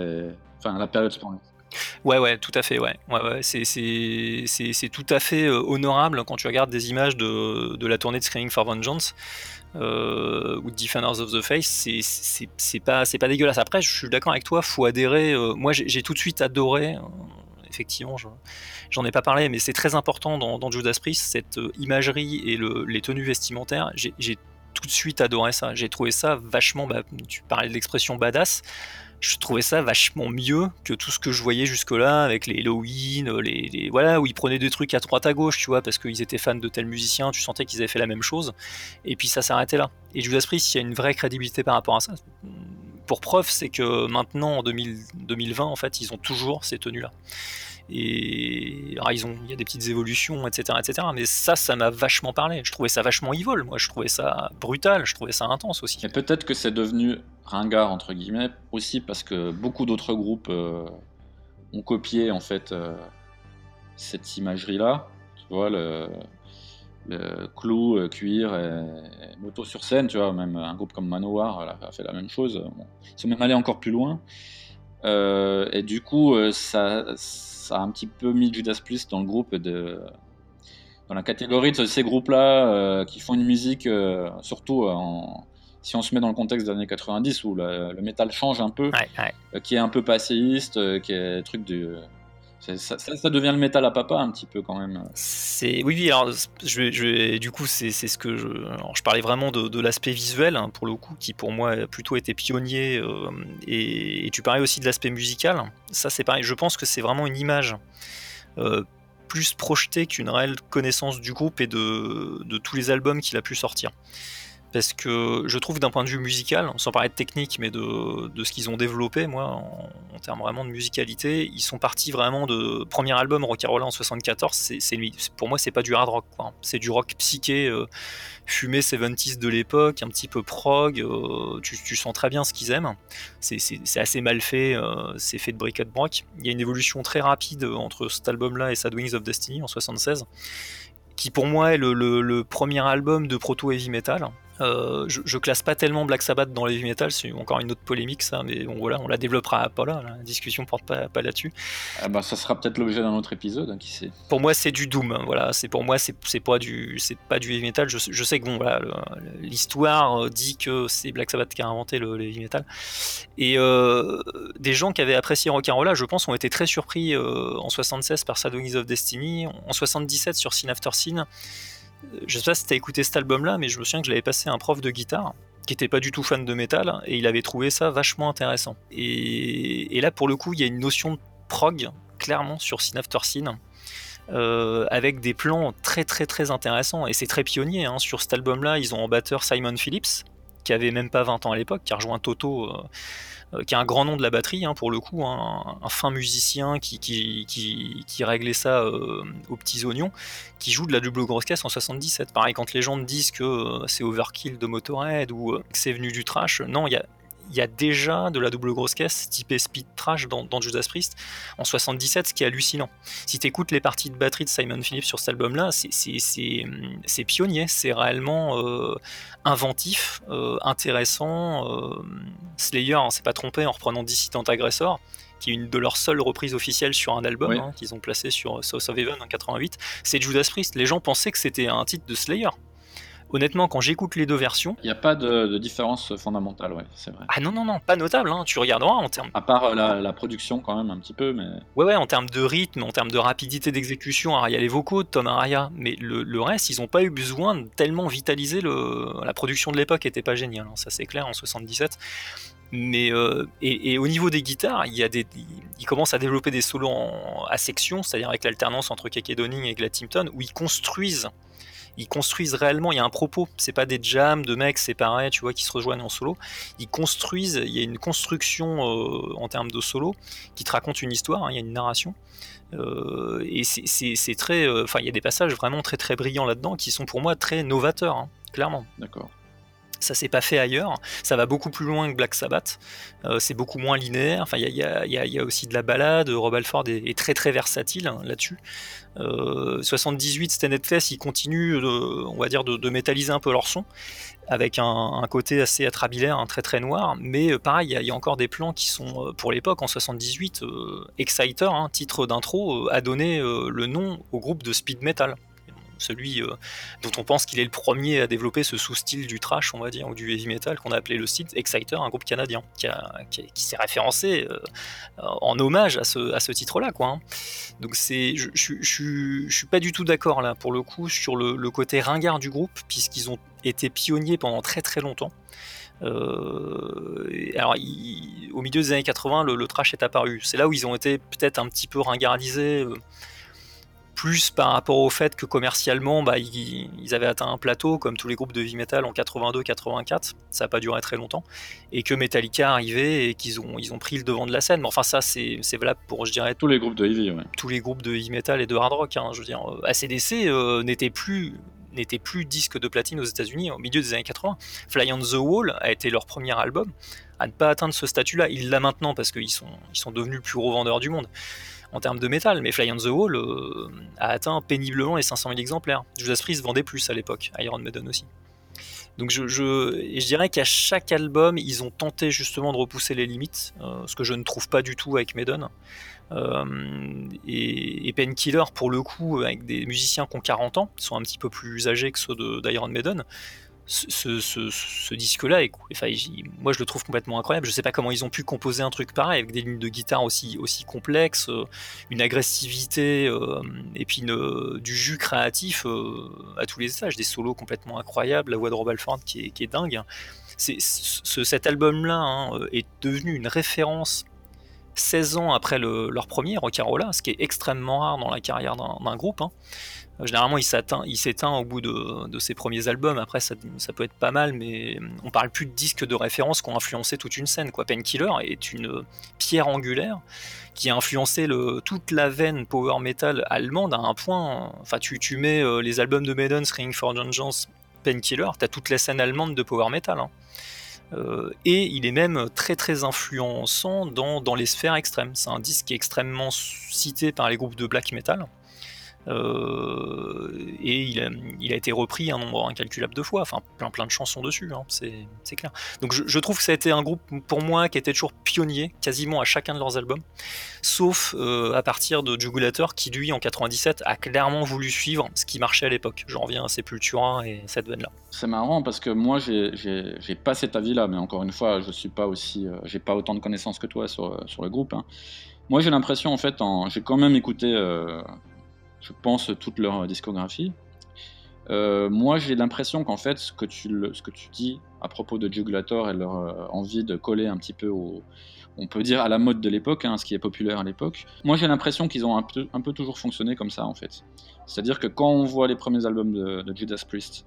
enfin à la période spandex Ouais, ouais, tout à fait, ouais. ouais, c'est tout à fait euh, honorable quand tu regardes des images de, de la tournée de Screaming for Vengeance euh, ou Defenders of the Face, c'est pas, pas dégueulasse. Après, je suis d'accord avec toi, faut adhérer. Euh, moi, j'ai tout de suite adoré effectivement, j'en ai pas parlé, mais c'est très important dans, Judas Priest, cette imagerie et les tenues vestimentaires. J'ai tout de suite adoré ça. J'ai trouvé ça vachement. Bah, tu parlais de l'expression badass. Je trouvais ça vachement mieux que tout ce que je voyais jusque-là avec les Halloween, les, voilà où ils prenaient des trucs à droite à gauche, tu vois, parce qu'ils étaient fans de tel musicien, tu sentais qu'ils avaient fait la même chose, et puis ça s'arrêtait là. Et Judas Priest, il y a une vraie crédibilité par rapport à ça. Pour preuve, c'est que maintenant en 2020, en fait, ils ont toujours ces tenues-là. Et ont, il y a des petites évolutions, etc., etc. Mais ça, ça m'a vachement parlé. Je trouvais ça vachement evil. Moi, je trouvais ça brutal. Je trouvais ça intense aussi. Et peut-être que c'est devenu ringard entre guillemets aussi parce que beaucoup d'autres groupes euh, ont copié en fait euh, cette imagerie-là. Tu vois le, clou, euh, cuir et, moto sur scène. Tu vois même un groupe comme Manowar a fait la même chose. ils sont même allés encore plus loin. et du coup, ça ça a un petit peu mis Judas Priest dans le groupe de dans la catégorie de ces groupes-là euh, qui font une musique, euh, surtout en, si on se met dans le contexte des années 90 où le, métal change un peu, euh, qui est un peu passéiste, qui est truc de ça, devient le métal à papa un petit peu quand même. C'est oui, oui. Alors, je, je du coup, c'est ce que je. je parlais vraiment de, l'aspect visuel hein, pour le coup, qui pour moi a plutôt été pionnier. Euh, et, tu parlais aussi de l'aspect musical. Ça, c'est pareil. Je pense que c'est vraiment une image. Euh, plus projetée qu'une réelle connaissance du groupe et de, de tous les albums qu'il a pu sortir parce que je trouve d'un point de vue musical, sans parler de technique, mais de, ce qu'ils ont développé, moi, en, termes vraiment de musicalité, ils sont partis vraiment de premier album Rock'n'Roll en 74. C'est, pour moi, c'est pas du hard rock, quoi. C'est du rock psyché, euh, fumé 70s de l'époque, un petit peu prog. Euh, tu, sens très bien ce qu'ils aiment. C'est, assez mal fait, euh, c'est fait de briquet de broc. Il y a une évolution très rapide entre cet album-là et Sad Wings of Destiny en 76 qui pour moi est le, le premier album de proto heavy metal euh, je, classe pas tellement Black Sabbath dans l'heavy metal, c'est encore une autre polémique ça, mais bon voilà, on la développera pas là, la discussion porte pas, pas là-dessus. Ah bah, ça sera peut-être l'objet d'un autre épisode, hein, qui sait. Pour moi c'est du doom, hein, voilà, c'est pour moi c'est pas du c'est pas du heavy metal. Je, sais que bon voilà, l'histoire euh, dit que c'est Black Sabbath qui a inventé le, heavy metal, et euh, des gens qui avaient apprécié Rock'n'Roll, je pense, ont été très surpris en 76 par Sad of Destiny, en 77 sur Scene After Scene je sais pas si t'as écouté cet album-là, mais je me souviens que je l'avais passé à un prof de guitare qui était pas du tout fan de métal et il avait trouvé ça vachement intéressant. Et, là, pour le coup, il y a une notion de prog clairement sur Scene After Scene. Euh, avec des plans très très très intéressants et c'est très pionnier hein. sur cet album là ils ont en batteur Simon Phillips qui avait même pas 20 ans à l'époque, qui a rejoint Toto, qui est un grand nom de la batterie hein, pour le coup, hein, un, fin musicien qui, réglait ça aux petits oignons, qui joue de la double grosse caisse en 77. Pareil, quand les gens disent que c'est overkill de Motorhead ou que c'est venu du trash, non, il y a il y a déjà de la double grosse caisse typée speed trash dans, Judas Priest en 77, ce qui est hallucinant. Si tu écoutes les parties de batterie de Simon Phillips sur cet album-là, c'est pionnier, c'est réellement euh, inventif, euh, intéressant. Euh, Slayer, on s'est pas trompé en reprenant Dissident Aggressor qui est une de leurs seules reprises officielles sur un album hein, qu'ils ont placé sur South of Heaven en 88, c'est Judas Priest. Les gens pensaient que c'était un titre de Slayer honnêtement, quand j'écoute les deux versions. Il n'y a pas de, différence fondamentale, ouais, c'est vrai. Ah non, non, non, pas notable, hein, tu regarderas en termes. À part euh, la, production, quand même, un petit peu, mais. Ouais, ouais, en termes de rythme, en termes de rapidité d'exécution, il y a les vocaux de Tom Araya, mais le, reste, ils n'ont pas eu besoin de tellement vitaliser le. La production de l'époque était pas géniale, hein, ça c'est clair, en 77. Mais euh, et, au niveau des guitares, il y a des, ils commencent à développer des solos à section, c'est-à-dire avec l'alternance entre Keke Donning et Glad Timpton, où ils construisent ils construisent réellement, il y a un propos, c'est pas des jams de mecs séparés, tu vois, qui se rejoignent en solo. Ils construisent, il y a une construction euh, en termes de solo qui te raconte une histoire, hein, il y a une narration. Euh, et c'est très. Euh, enfin, il y a des passages vraiment très très brillants là-dedans qui sont pour moi très novateurs, hein, clairement. D'accord. Ça s'est pas fait ailleurs. Ça va beaucoup plus loin que Black Sabbath. Euh, c'est beaucoup moins linéaire. Enfin, il y, a, aussi de la balade. Rob Alford est, très très versatile hein, là-dessus. Euh, 78, Stand Fest, ils continuent, on va dire, de, métalliser un peu leur son avec un, côté assez atrabilaire, un très très noir. Mais euh, pareil, il y, a encore des plans qui sont, euh, pour l'époque, en 78, Exciter, hein, titre d'intro, a donné le nom au groupe de speed metal celui euh, dont on pense qu'il est le premier à développer ce sous-style du trash, on va dire, ou du heavy metal qu'on a appelé le style Exciter, un groupe canadien qui, s'est référencé euh, en hommage à ce, titre-là, quoi. Hein. Donc c'est, je, je, suis pas du tout d'accord là pour le coup sur le, côté ringard du groupe, puisqu'ils ont été pionniers pendant très très longtemps. Euh, alors, au milieu des années 80, le, trash est apparu. C'est là où ils ont été peut-être un petit peu ringardisés plus par rapport au fait que commercialement, bah, ils, avaient atteint un plateau, comme tous les groupes de heavy metal en 82-84, ça n'a pas duré très longtemps, et que Metallica arrivait et qu'ils ont, ils ont pris le devant de la scène. Mais enfin, ça, c'est valable pour, je dirais, tous les groupes de heavy, tous les groupes de heavy metal et de hard rock. Hein, je veux dire, ACDC euh, n'était plus n'était plus disque de platine aux États-Unis au milieu des années 80. Fly on the Wall a été leur premier album à ne pas atteindre ce statut-là. Il l'a maintenant parce qu'ils sont, ils sont devenus le plus gros vendeur du monde en termes de métal, mais Fly on the Wall euh, a atteint péniblement les 500 000 exemplaires. Judas Priest vendait plus à l'époque, Iron Maiden aussi. Donc je, je, dirais qu'à chaque album, ils ont tenté justement de repousser les limites, euh, ce que je ne trouve pas du tout avec Maiden. Euh, et, et, Painkiller, pour le coup, avec des musiciens qui ont 40 ans, qui sont un petit peu plus âgés que ceux d'Iron Maiden, ce, disque-là, moi je le trouve complètement incroyable. Je sais pas comment ils ont pu composer un truc pareil avec des lignes de guitare aussi, complexes, euh, une agressivité euh, et puis du jus créatif euh, à tous les étages, des solos complètement incroyables, la voix de Rob Alford qui est, dingue. Cet album-là hein, est devenu une référence 16 ans après leur premier, Rock'n'Rolla, ce qui est extrêmement rare dans la carrière d'un, groupe. Hein. Généralement, il s'éteint, au bout de, ses premiers albums. Après, ça, peut être pas mal, mais on parle plus de disques de référence qui ont influencé toute une scène. Quoi. Painkiller est une pierre angulaire qui a influencé toute la veine power metal allemande à un point. Enfin, tu, mets euh, les albums de Maiden, Ring for Vengeance, Painkiller, t'as toute la scène allemande de power metal. Hein. Euh, et il est même très très influençant dans, dans les sphères extrêmes. C'est un disque qui est extrêmement cité par les groupes de black metal. Euh, et il a, été repris un nombre incalculable de fois, enfin plein plein de chansons dessus, hein, c'est clair. Donc je, trouve que ça a été un groupe pour moi qui était toujours pionnier quasiment à chacun de leurs albums, sauf euh, à partir de Jugulator qui lui en 97 a clairement voulu suivre ce qui marchait à l'époque. J'en reviens à Sepultura et cette veine là. C'est marrant parce que moi j'ai pas cet avis là, mais encore une fois je suis pas aussi, euh, j'ai pas autant de connaissances que toi sur, le groupe. Hein. Moi j'ai l'impression en fait, j'ai quand même écouté je pense, toute leur discographie. Euh, moi, j'ai l'impression qu'en fait, ce que, tu, ce que tu dis à propos de Jugulator et leur euh, envie de coller un petit peu au, on peut dire à la mode de l'époque, hein, ce qui est populaire à l'époque. Moi, j'ai l'impression qu'ils ont un peu, toujours fonctionné comme ça, en fait. C'est-à-dire que quand on voit les premiers albums de, Judas Priest,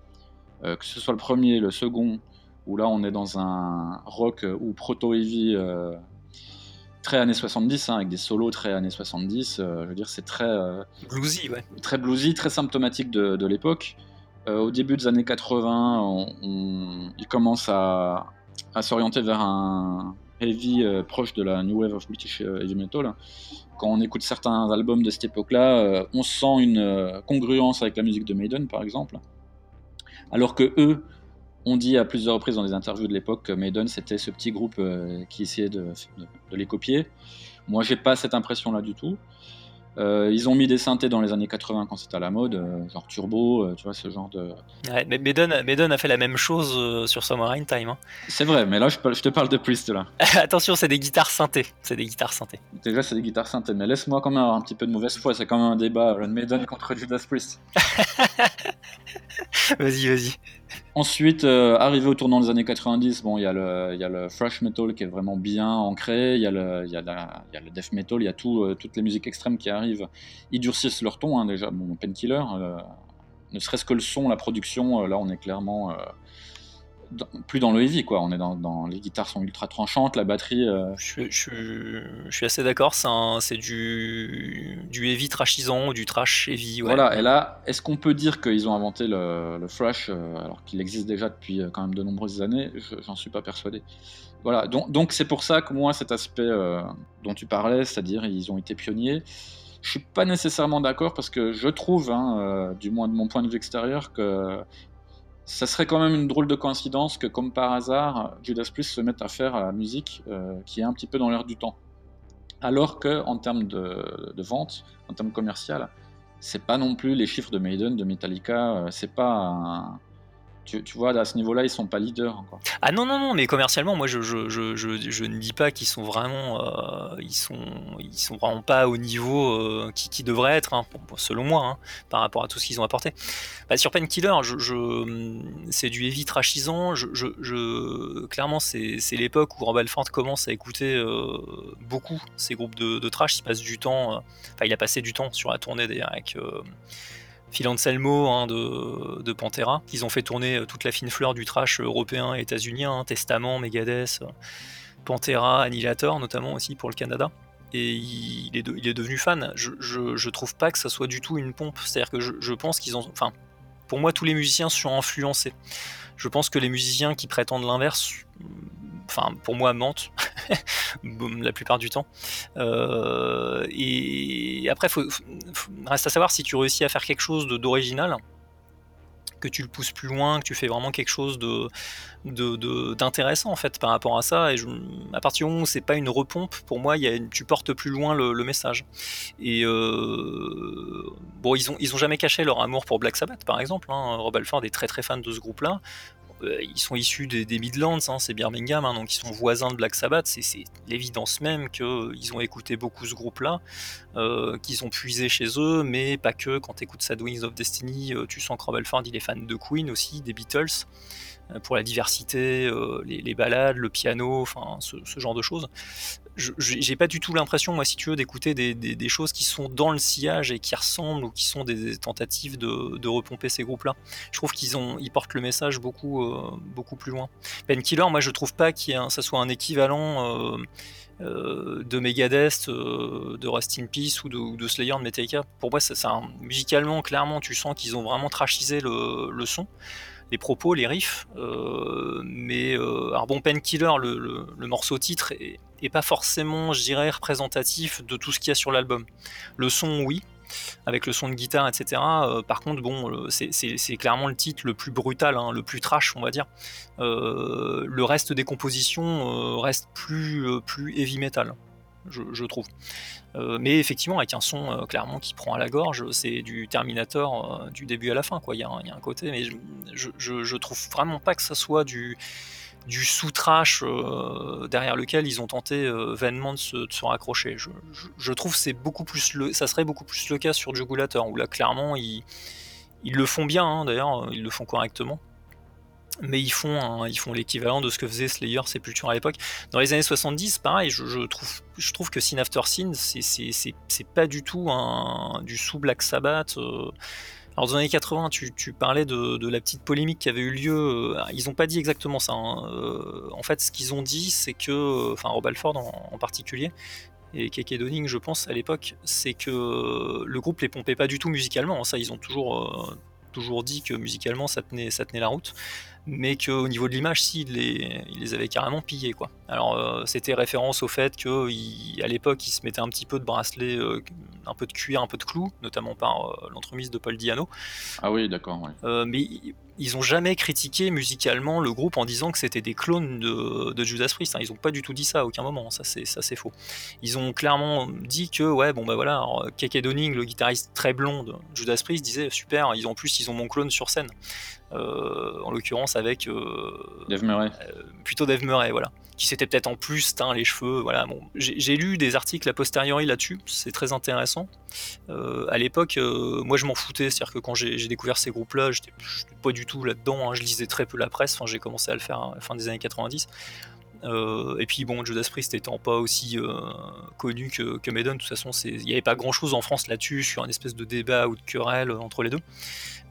euh, que ce soit le premier, le second où là on est dans un rock ou proto-heavy très années 70, hein, avec des solos très années 70. je veux dire, c'est très. bluesy, ouais. Très bluesy, très symptomatique de, l'époque. au début des années 80, on, il commence à, à s'orienter vers un heavy proche de la New Wave of British Heavy Metal quand on écoute certains albums de cette époque-là, euh, on sent une euh, congruence avec la musique de Maiden, par exemple. Alors que eux ont dit à plusieurs reprises dans des interviews de l'époque que Maiden c'était ce petit groupe euh, qui essayait de, de, les copier. Moi, j'ai pas cette impression-là du tout. Euh, ils ont mis des synthés dans les années 80 quand c'était à la mode, euh, genre turbo, euh, tu vois, ce genre de. Ouais, mais Maiden, a fait la même chose sur Summer in Time. Hein. C'est vrai, mais là je, te parle de Priest là. Attention, c'est des guitares synthés. C'est des guitares synthés. Déjà, c'est des guitares synthés, mais laisse-moi quand même avoir un petit peu de mauvaise foi. C'est quand même un débat, Maiden contre Judas Priest. vas-y, vas-y. Ensuite, euh, arrivé au tournant des années 90, bon, il y, a le, y a le thrash metal qui est vraiment bien ancré, il y, a le, y, y a le death metal, il y a tout, euh, toutes les musiques extrêmes qui arrivent. Ils durcissent leur ton, hein, déjà. Bon, Painkiller, euh, ne serait-ce que le son, la production, là, on est clairement plus dans le heavy, quoi. On est dans, les guitares sont ultra tranchantes, la batterie. Euh, je, suis assez d'accord. C'est du du heavy trashisant ou du trash heavy. Voilà. Et là, est-ce qu'on peut dire qu'ils ont inventé le, le thrash euh, alors qu'il existe déjà depuis euh, quand même de nombreuses années? J'en suis pas persuadé. Voilà. Donc c'est pour ça que moi cet aspect dont tu parlais, c'est-à-dire ils ont été pionniers. Je suis pas nécessairement d'accord parce que je trouve, hein, du moins de mon point de vue extérieur, que ça serait quand même une drôle de coïncidence que, comme par hasard, Judas Priest se mette à faire la musique euh, qui est un petit peu dans l'air du temps. Alors que, en termes de, de vente, en termes commercial, c'est pas non plus les chiffres de Maiden, de Metallica, euh, c'est pas tu, vois, à ce niveau-là, ils sont pas leaders. Ah non, non, non, mais commercialement, moi, je, ne dis pas qu'ils sont vraiment, euh, ils sont, ils sont vraiment pas au niveau euh, qui, qui devrait être, hein, selon moi, hein, par rapport à tout ce qu'ils ont apporté. Bah, sur Painkiller, je, c'est du heavy trashisant. Je, clairement, c'est, l'époque où Rob commence à écouter euh, beaucoup ces groupes de, de, trash. Il passe du temps, enfin, il a passé du temps sur la tournée d'ailleurs avec Phil Anselmo hein, de, de, Pantera. Ils ont fait tourner euh, toute la fine fleur du trash européen et états-unien, hein, Testament, Megadeth, euh, Pantera, Annihilator notamment aussi pour le Canada. Et il est, il est devenu fan. Je, je, trouve pas que ça soit du tout une pompe. C'est-à-dire que je, je pense qu'ils ont. Enfin, pour moi, tous les musiciens sont influencés. Je pense que les musiciens qui prétendent l'inverse enfin pour moi mentent la plupart du temps. Euh, et après, faut, reste à savoir si tu réussis à faire quelque chose d'original, que tu le pousses plus loin, que tu fais vraiment quelque chose de d'intéressant en fait par rapport à ça. Et à partir du moment où c'est pas une repompe, pour moi, tu portes plus loin le, message. Et euh, bon, ils ont ils ont jamais caché leur amour pour Black Sabbath par exemple. Hein. Rob Alford est très très fan de ce groupe-là. Euh, ils sont issus des, Midlands, hein, c'est Birmingham, hein, donc ils sont voisins de Black Sabbath. C'est l'évidence même qu'ils ont écouté beaucoup ce groupe-là, euh, qu'ils ont puisé chez eux, mais pas que. Quand tu écoutes Sad Wings of Destiny, euh, tu sens que Robert Ford il est fan de Queen aussi, des Beatles. Pour la diversité, euh, les, balades, le piano, enfin ce, genre de choses. J'ai pas du tout l'impression, moi, si tu veux, d'écouter des, choses qui sont dans le sillage et qui ressemblent ou qui sont des tentatives de, repomper ces groupes-là. Je trouve qu'ils ils portent le message beaucoup, euh, beaucoup plus loin. Killer, moi, je trouve pas que ça soit un équivalent. de Megadeth, de Rust in Peace ou de, Slayer de Metallica. Pour moi, ça, musicalement, clairement, tu sens qu'ils ont vraiment trashisé le, son les propos, les riffs. Euh, mais euh, alors bon, Painkiller, le, le, morceau titre, est, pas forcément, je dirais, représentatif de tout ce qu'il y a sur l'album. Le son, oui, avec le son de guitare, etc. Euh, par contre, bon, c'est clairement le titre le plus brutal, hein, le plus trash, on va dire. le reste des compositions reste plus, plus heavy metal je, trouve. Euh, mais effectivement, avec un son euh, clairement qui prend à la gorge, c'est du Terminator euh, du début à la fin. Quoi. Il, y a un, côté, mais je, trouve vraiment pas que ça soit du, du sous-trash derrière lequel ils ont tenté vainement de se, raccrocher. Je, trouve c'est beaucoup plus le, ça serait beaucoup plus le cas sur Jugulator, où là clairement ils, le font bien, hein, d'ailleurs, ils le font correctement mais ils font, l'équivalent de ce que faisait Slayer Sepultura à l'époque. Dans les années 70, pareil, je, trouve, je trouve que Sin After Sin, c'est pas du tout un, du sous Black Sabbath. Euh, Alors dans les années 80, tu, parlais de, la petite polémique qui avait eu lieu. Ils n'ont pas dit exactement ça. Hein. en fait, ce qu'ils ont dit, c'est que, enfin Rob Alford en, particulier, et Keke Donning, je pense, à l'époque, c'est que le groupe les pompait pas du tout musicalement. Hein. Ça, ils ont toujours, toujours dit que musicalement, ça tenait, ça tenait la route mais qu'au niveau de l'image, si, il les, il les, avait carrément pillés. Quoi. Alors, euh, c'était référence au fait qu'à l'époque, il se mettait un petit peu de bracelet, euh, un peu de cuir, un peu de clou, notamment par euh, l'entremise de Paul Diano. Ah oui, d'accord. mais ils ont jamais critiqué musicalement le groupe en disant que c'était des clones de, Judas Priest. Hein. Ils ont pas du tout dit ça à aucun moment. Ça, c'est ça, c'est faux. Ils ont clairement dit que ouais, bon bah voilà, Keke Donning, le guitariste très blond de Judas Priest, disait super. Ils en plus, ils ont mon clone sur scène. En l'occurrence avec Dave Murray. plutôt Dave Murray, voilà qui s'était peut-être en plus teint les cheveux. Voilà, bon. J'ai lu des articles a posteriori là-dessus, c'est très intéressant. Euh, à l'époque, euh, moi je m'en foutais, c'est-à-dire que quand j'ai découvert ces groupes-là, j'étais pas du tout là-dedans, hein. je lisais très peu la presse, enfin, j'ai commencé à le faire à la fin des années 90. Euh, et puis bon, Judas Priest étant pas aussi connu que, que Maiden, de toute façon, il n'y avait pas grand chose en France là-dessus, sur un espèce de débat ou de querelle entre les deux.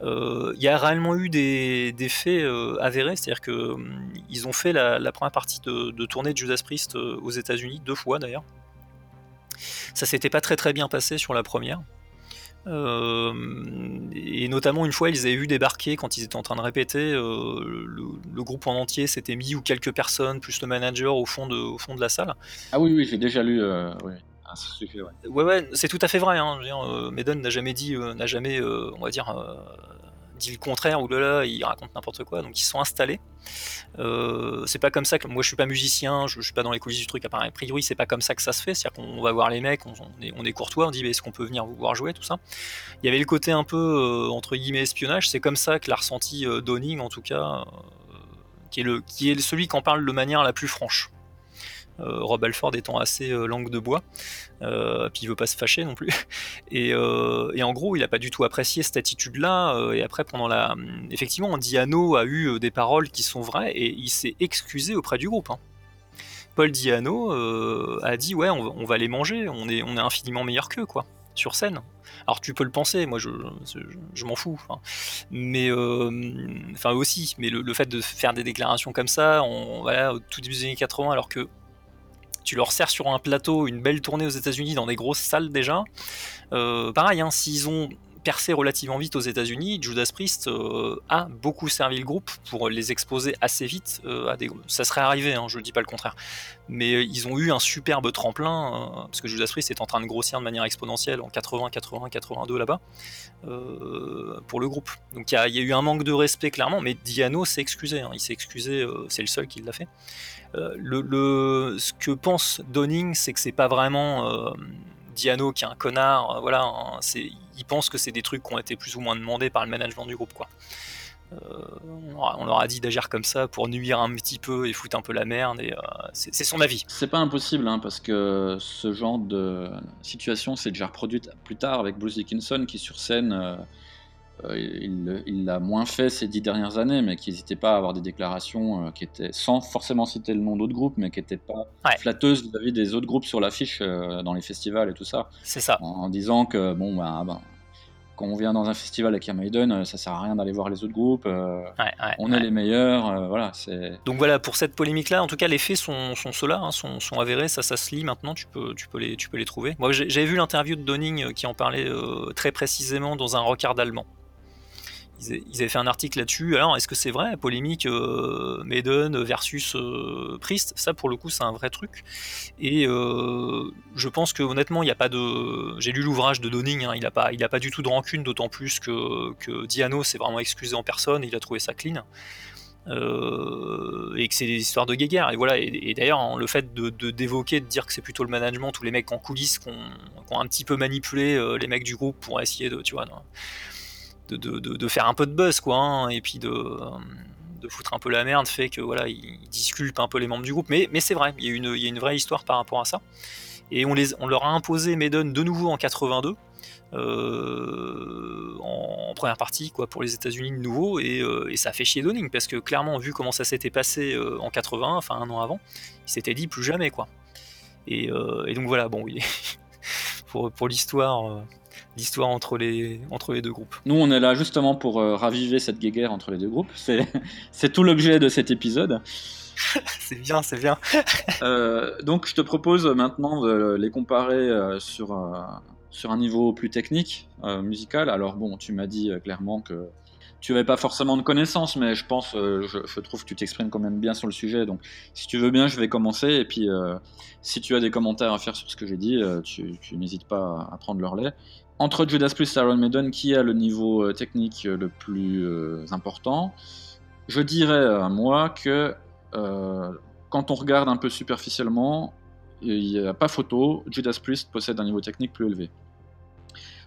Euh, il y a réellement eu des, faits euh, avérés, c'est-à-dire qu'ils hum, ont fait la, première partie de, tournée de Judas Priest euh, aux États-Unis, deux fois d'ailleurs. Ça s'était pas très très bien passé sur la première. Et notamment une fois, ils avaient vu débarquer quand ils étaient en train de répéter. le, groupe en entier s'était mis ou quelques personnes plus le manager au fond de, au fond de la salle. Ah oui, oui, j'ai déjà lu. Oui ouais. ouais, c'est tout à fait vrai. Hein. Euh, n'a jamais dit, euh, n'a jamais, euh, on va dire, dit le contraire, ou là, là il raconte n'importe quoi. Donc ils sont installés. c'est pas comme ça que moi je suis pas musicien, je, suis pas dans les coulisses du truc. A priori, c'est pas comme ça que ça se fait. C'est-à-dire qu'on va voir les mecs, on, est, courtois, on dit est-ce qu'on peut venir vous voir jouer, tout ça. Il y avait le côté un peu entre guillemets espionnage. C'est comme ça que l'a ressenti Donning en tout cas, qui est le, qui est celui qui en parle de manière la plus franche. Euh, Rob Alford étant assez euh, langue de bois, euh, puis il veut pas se fâcher non plus. Et, en gros, il a pas du tout apprécié cette attitude-là. et après, pendant la, effectivement, Diano a eu des paroles qui sont vraies et il s'est excusé auprès du groupe. Hein. Paul Diano a dit ouais, on va, les manger, on est, on infiniment meilleur qu'eux quoi sur scène. Alors tu peux le penser, moi je, m'en fous. Mais enfin aussi, mais le, fait de faire des déclarations comme ça, on, au tout début des années 80, alors que tu leur sers sur un plateau une belle tournée aux États-Unis dans des grosses salles déjà. Euh, pareil, hein, s'ils ont percé relativement vite aux États-Unis, Judas Priest euh, a beaucoup servi le groupe pour les exposer assez vite euh, à des. Ça serait arrivé, hein, je ne dis pas le contraire. Mais ils ont eu un superbe tremplin, parce que Judas Priest est en train de grossir de manière exponentielle en 80, 80, 82 là-bas, pour le groupe. Donc il y, a eu un manque de respect clairement, mais Diano s'est excusé. Hein. il s'est excusé, c'est le seul qui l'a fait. Euh, le, ce que pense Donning, c'est que c'est pas vraiment euh, Diano qui est un connard. Euh, voilà, c'est, il pense que c'est des trucs qui ont été plus ou moins demandés par le management du groupe, quoi. on leur a dit d'agir comme ça pour nuire un petit peu et foutre un peu la merde, et c'est, son avis. C'est pas impossible, hein, parce que ce genre de situation s'est déjà reproduite plus tard avec Bruce Dickinson qui sur scène euh, il l'a moins fait ces dix dernières années, mais qui n'hésitait pas à avoir des déclarations euh, qui étaient, sans forcément citer le nom d'autres groupes, mais qui n'étaient pas flatteuses vis-à-vis des autres groupes sur l'affiche euh, dans les festivals et tout ça. C'est ça. En, disant que, bon, bah, bah, quand on vient dans un festival avec Maiden, ça sert à rien d'aller voir les autres groupes. on est les meilleurs. voilà. Donc voilà, pour cette polémique-là, en tout cas, les faits sont, sont ceux-là, hein, sont, sont, avérés. Ça, ça se lit maintenant. Tu peux, tu peux les, tu peux les trouver. Moi, j'avais vu l'interview de Donning qui en parlait très précisément dans un rockard allemand ils, avaient fait un article là-dessus. Alors, est-ce que c'est vrai Polémique euh, Maiden versus euh, Priest, ça pour le coup, c'est un vrai truc. Et euh, je pense que honnêtement, il n'y a pas de. J'ai lu l'ouvrage de Donning, hein, il n'a pas, pas du tout de rancune, d'autant plus que, que Diano s'est vraiment excusé en personne, il a trouvé ça clean. et que c'est des histoires de guéguerre. Et voilà. Et, d'ailleurs, hein, le fait de, d'évoquer, de, dire que c'est plutôt le management ou les mecs en coulisses qui ont, un petit peu manipulé les mecs du groupe pour essayer de, tu vois, de, faire un peu de buzz, quoi, hein, et puis de, foutre un peu la merde, fait que voilà, ils disculpent un peu les membres du groupe. Mais, c'est vrai, il y, a une, vraie histoire par rapport à ça. Et on, les, on leur a imposé Maiden de nouveau en 82. Euh, en, première partie quoi pour les États-Unis de nouveau et, euh, ça a fait chier Donning parce que clairement vu comment ça s'était passé euh, en 80 enfin un an avant il s'était dit plus jamais quoi et, donc voilà bon pour l'histoire d'histoire entre les, entre les deux groupes. Nous, on est là justement pour euh, raviver cette guéguerre entre les deux groupes. C'est, c'est tout l'objet de cet épisode. c'est bien, c'est bien. Euh, donc, je te propose maintenant de les comparer euh, sur, sur un niveau plus technique, musical. Alors, bon, tu m'as dit clairement que tu n'avais pas forcément de connaissances, mais je pense, euh, je, trouve que tu t'exprimes quand même bien sur le sujet. Donc, si tu veux bien, je vais commencer. Et puis, euh, si tu as des commentaires à faire sur ce que j'ai dit, euh, tu, tu n'hésites pas à prendre leur lait. Entre Judas Priest et Iron Maiden, qui a le niveau technique le plus important? Je dirais, moi, que quand on regarde un peu superficiellement, il n'y a pas photo, Judas Priest possède un niveau technique plus élevé.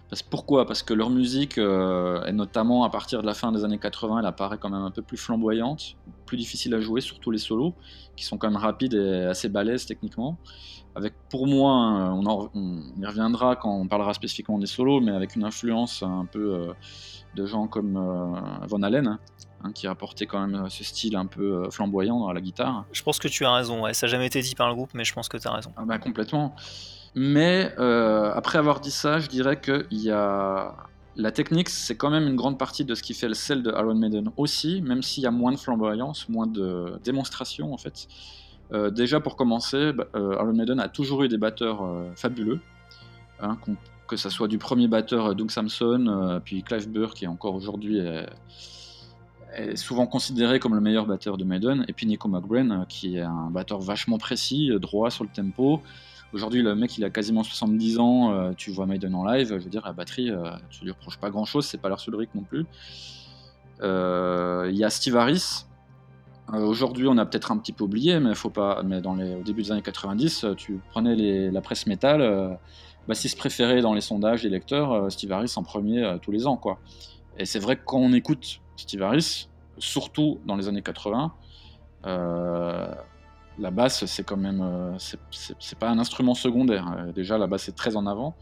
Parce, pourquoi? Parce que leur musique, euh, et notamment à partir de la fin des années 80, elle apparaît quand même un peu plus flamboyante, plus difficile à jouer, surtout les solos, qui sont quand même rapides et assez balèzes techniquement. Avec, pour moi, un- on, en- on y reviendra quand on parlera spécifiquement des solos, mais avec une influence un peu euh, de gens comme euh, Von Halen, hein, qui a apporté quand même ce style un peu euh, flamboyant dans la guitare. Je pense que tu as raison, ouais. ça n'a jamais été dit par le groupe, mais je pense que tu as raison. Ah bah, complètement. Mais euh, après avoir dit ça, je dirais que y a... la technique, c'est quand même une grande partie de ce qui fait le sel de Iron Maiden aussi, même s'il y a moins de flamboyance, moins de démonstration en fait. Euh, déjà pour commencer, bah, euh, Iron Maiden a toujours eu des batteurs fabuleux, hein, que ça soit du premier batteur Doug Samson, puis Clive Burr qui encore aujourd'hui est, est souvent considéré comme le meilleur batteur de Maiden, et puis Nico McBrain qui est un batteur vachement précis, droit sur le tempo. Aujourd'hui, le mec, il a quasiment 70 ans. euh, tu vois Maiden en live, je veux dire, la batterie, euh, tu lui reproches pas grand chose, c'est pas leur Ulrich non plus. Euh, Il y a Steve Harris. Euh, Aujourd'hui, on a peut-être un petit peu oublié, mais faut pas. Mais au début des années 90, euh, tu prenais la presse métal, bassiste préféré dans les sondages des lecteurs, Steve Harris en premier tous les ans, quoi. Et c'est vrai que quand on écoute Steve Harris, surtout dans les années 80, euh, la basse, c'est quand même, euh, c'est- pas un instrument secondaire. Euh, déjà, la basse est très en avant.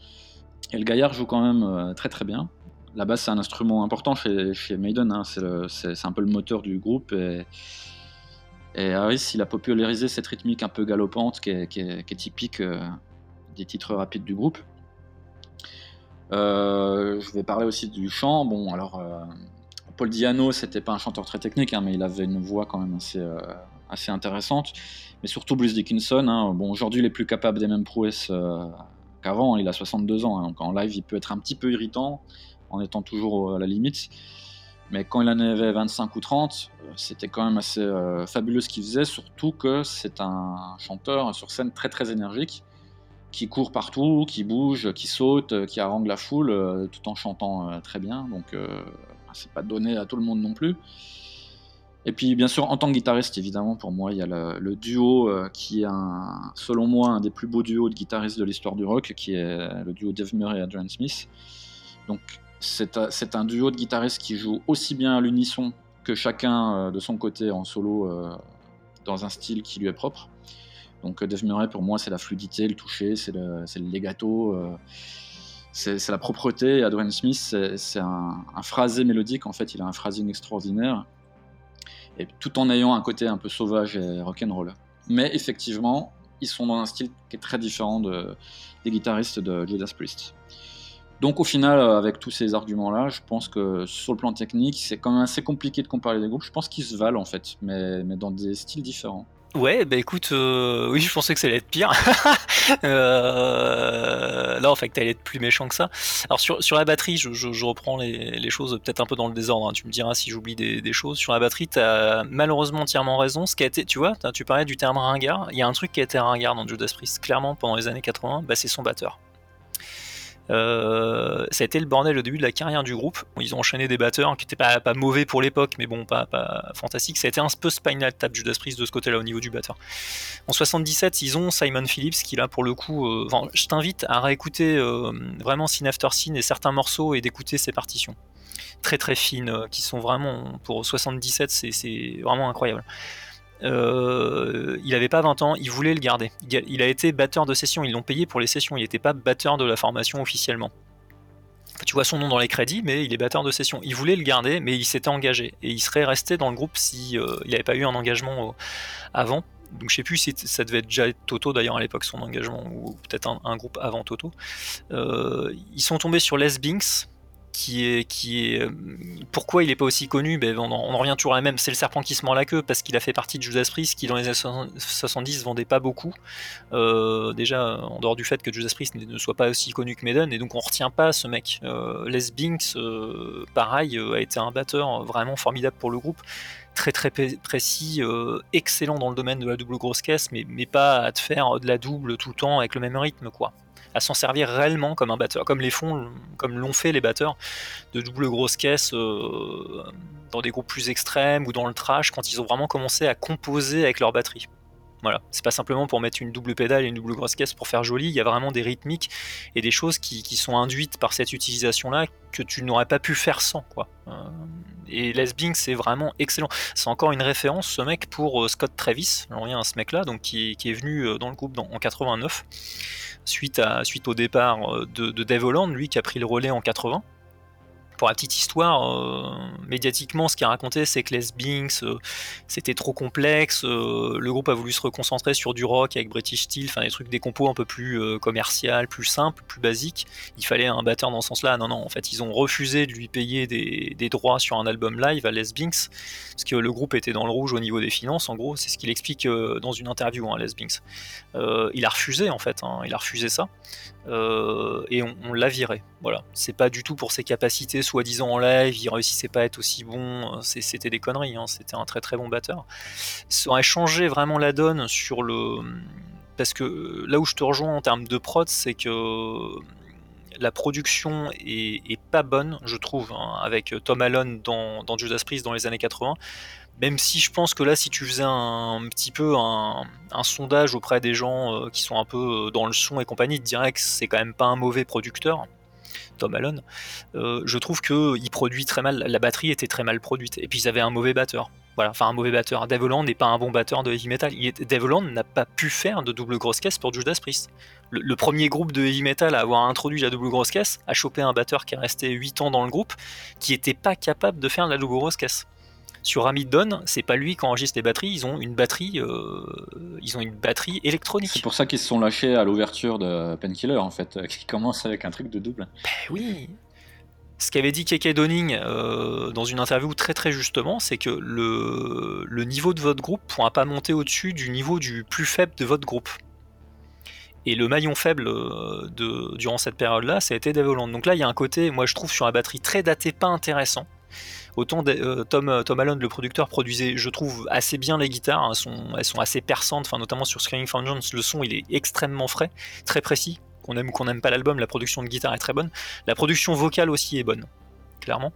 Et le gaillard joue quand même euh, très très bien. La basse, c'est un instrument important chez, Maiden. hein. C'est un peu le moteur du groupe. Et, Harris, il a popularisé cette rythmique un peu galopante qui est, typique des titres rapides du groupe. Je vais parler aussi du chant. Bon, alors, Paul Diano, c'était pas un chanteur très technique, hein, mais il avait une voix quand même assez, assez intéressante. Mais surtout Bruce Dickinson. hein. Bon, aujourd'hui, il est plus capable des mêmes prouesses euh, qu'avant. Il a 62 ans, hein, donc en live, il peut être un petit peu irritant en étant toujours à la limite. Mais quand il en avait 25 ou 30, euh, c'était quand même assez euh, fabuleux ce qu'il faisait, surtout que c'est un chanteur sur scène très très énergique, qui court partout, qui bouge, qui saute, euh, qui harangue la foule, euh, tout en chantant euh, très bien. Donc euh, c'est pas donné à tout le monde non plus. Et puis bien sûr, en tant que guitariste, évidemment, pour moi, il y a le, duo euh, qui est, selon moi, un des plus beaux duos de guitaristes de l'histoire du rock, qui est le duo Dave Murray et Adrian Smith. Donc c'est un- c'est un duo de guitaristes qui joue aussi bien à l'unisson que chacun euh, de son côté en solo euh, dans un style qui lui est propre. Donc euh, Dave Murray pour moi c'est la fluidité, le toucher, c'est le, le legato, euh, c'est la propreté. Et Adrian Smith c'est un, un phrasé mélodique, en fait il a un phrasing extraordinaire, tout en ayant un côté un peu sauvage et rock'n'roll. Mais effectivement ils sont dans un style qui est très différent de, des guitaristes de Judas Priest. Donc au final, euh, avec tous ces arguments-là, je pense que sur le plan technique, c'est quand même assez compliqué de comparer les groupes. Je pense qu'ils se valent en fait, mais, mais dans des styles différents. Ouais, bah écoute, euh, oui, je pensais que ça allait être pire. euh, en fait, t'allais être plus méchant que ça. Alors, sur, la batterie, je, reprends les, choses peut-être un peu dans le désordre. hein. Tu me diras si j'oublie des, choses. Sur la batterie, t'as malheureusement entièrement raison. Ce qui a été, tu vois, tu parlais du terme ringard. Il y a un truc qui a été ringard dans Judas Priest, clairement, pendant les années 80, bah, c'est son batteur. Euh, ça a été le bordel au début de la carrière du groupe. Ils ont enchaîné des batteurs qui étaient pas, pas mauvais pour l'époque, mais bon, pas, pas fantastique. Ça a été un peu Spinal Tap Judas Priest de ce côté-là au niveau du batteur. En 77, ils ont Simon Phillips qui là pour le coup, euh, je t'invite à réécouter euh, vraiment Scene After Scene et certains morceaux et d'écouter ses partitions. Très très fines, qui sont vraiment pour 77, c'est- c'est vraiment incroyable. Euh, il avait pas 20 ans, il voulait le garder. Il a- été batteur de session, ils l'ont payé pour les sessions, il n'était pas batteur de la formation officiellement. Tu vois son nom dans les crédits, mais il est batteur de session. Il voulait le garder, mais il s'était engagé. Et il serait resté dans le groupe si euh, n'avait pas eu un engagement euh, avant. donc je sais plus si ça devait être Toto d'ailleurs à l'époque son engagement ou peut-être un, groupe avant Toto. ils sont tombés sur Les Binks qui est, euh, pourquoi il n'est pas aussi connu? Ben, on, en, revient toujours à la même, c'est le serpent qui se mord la queue parce qu'il a fait partie de Judas Priest qui dans les années 70 vendait pas beaucoup. Euh, déjà en dehors du fait que Judas Priest ne soit pas aussi connu que Maiden et donc on retient pas ce mec. Euh, Les Binks, pareil, a été un batteur vraiment formidable pour le groupe très très précis, excellent dans le domaine de la double grosse caisse, mais, mais pas à te faire de la double tout le temps avec le même rythme quoi à s'en servir réellement comme un batteur, comme les font, comme l'ont fait les batteurs de double grosse caisse euh, dans des groupes plus extrêmes ou dans le trash quand ils ont vraiment commencé à composer avec leur batterie. Voilà, c'est pas simplement pour mettre une double pédale et une double grosse caisse pour faire joli, il y a vraiment des rythmiques et des choses qui, sont induites par cette utilisation-là que tu n'aurais pas pu faire sans. Quoi. Euh, et Les Bing, c'est vraiment excellent. C'est encore une référence, ce mec, pour euh, Scott Travis, à ce mec-là, donc qui, est venu dans le groupe en 89 suite, à, suite au départ euh, de, de Dave Holland, lui qui a pris le relais en 80 pour la petite histoire, euh, médiatiquement, ce qu'il a raconté, c'est que Les Binks, euh, c'était trop complexe. Euh, le groupe a voulu se reconcentrer sur du rock avec British Steel, enfin des trucs, des compos un peu plus commercial, plus simple, plus basique. Il fallait un batteur dans ce sens-là. Non, non, en fait, ils ont refusé de lui payer des, droits sur un album live à Les Binks, parce que le groupe était dans le rouge au niveau des finances. En gros, c'est ce qu'il explique dans une interview, hein, Les Binks. il a refusé, en fait, hein, il a refusé ça. Et on l'a viré. Voilà, c'est pas du tout pour ses capacités soi-disant en live, il réussissait pas à être aussi bon, c'était des conneries, hein. c'était un très très bon batteur. Ça aurait changé vraiment la donne sur le. Parce que là où je te rejoins en termes de prod, c'est que la production est, pas bonne, je trouve, hein, avec Tom Allen dans, dans, Judas Priest dans les années 80. Même si je pense que là, si tu faisais un, petit peu un, sondage auprès des gens euh, qui sont un peu dans le son et compagnie, te diraient que c'est quand même pas un mauvais producteur. Tom Allen, euh, je trouve qu'il produit très mal, la batterie était très mal produite, et puis ils avaient un mauvais batteur. Voilà, enfin un mauvais batteur. Dave Holland n'est pas un bon batteur de heavy metal. Holland n'a pas pu faire de double grosse caisse pour Judas Priest. Le, premier groupe de heavy metal à avoir introduit la double grosse caisse a chopé un batteur qui est resté 8 ans dans le groupe, qui n'était pas capable de faire la double grosse caisse. Sur Dawn, c'est pas lui qui enregistre les batteries, ils ont une batterie, euh, ils ont une batterie électronique. C'est pour ça qu'ils se sont lâchés à l'ouverture de Painkiller en fait, euh, qui commence avec un truc de double. Ben oui. Ce qu'avait dit Keke Donning euh, dans une interview très très justement, c'est que le, le niveau de votre groupe ne pourra pas monter au-dessus du niveau du plus faible de votre groupe. Et le maillon faible de, durant cette période-là, ça a été Dave Donc là, il y a un côté, moi je trouve, sur la batterie très daté, pas intéressant. Autant euh, Tom, euh, Tom Allen, le producteur, produisait, je trouve, assez bien les guitares. Elles, sont, elles sont assez perçantes, notamment sur Screaming Jones, le son il est extrêmement frais, très précis. Qu'on aime ou qu'on n'aime pas l'album, la production de guitare est très bonne. La production vocale aussi est bonne clairement.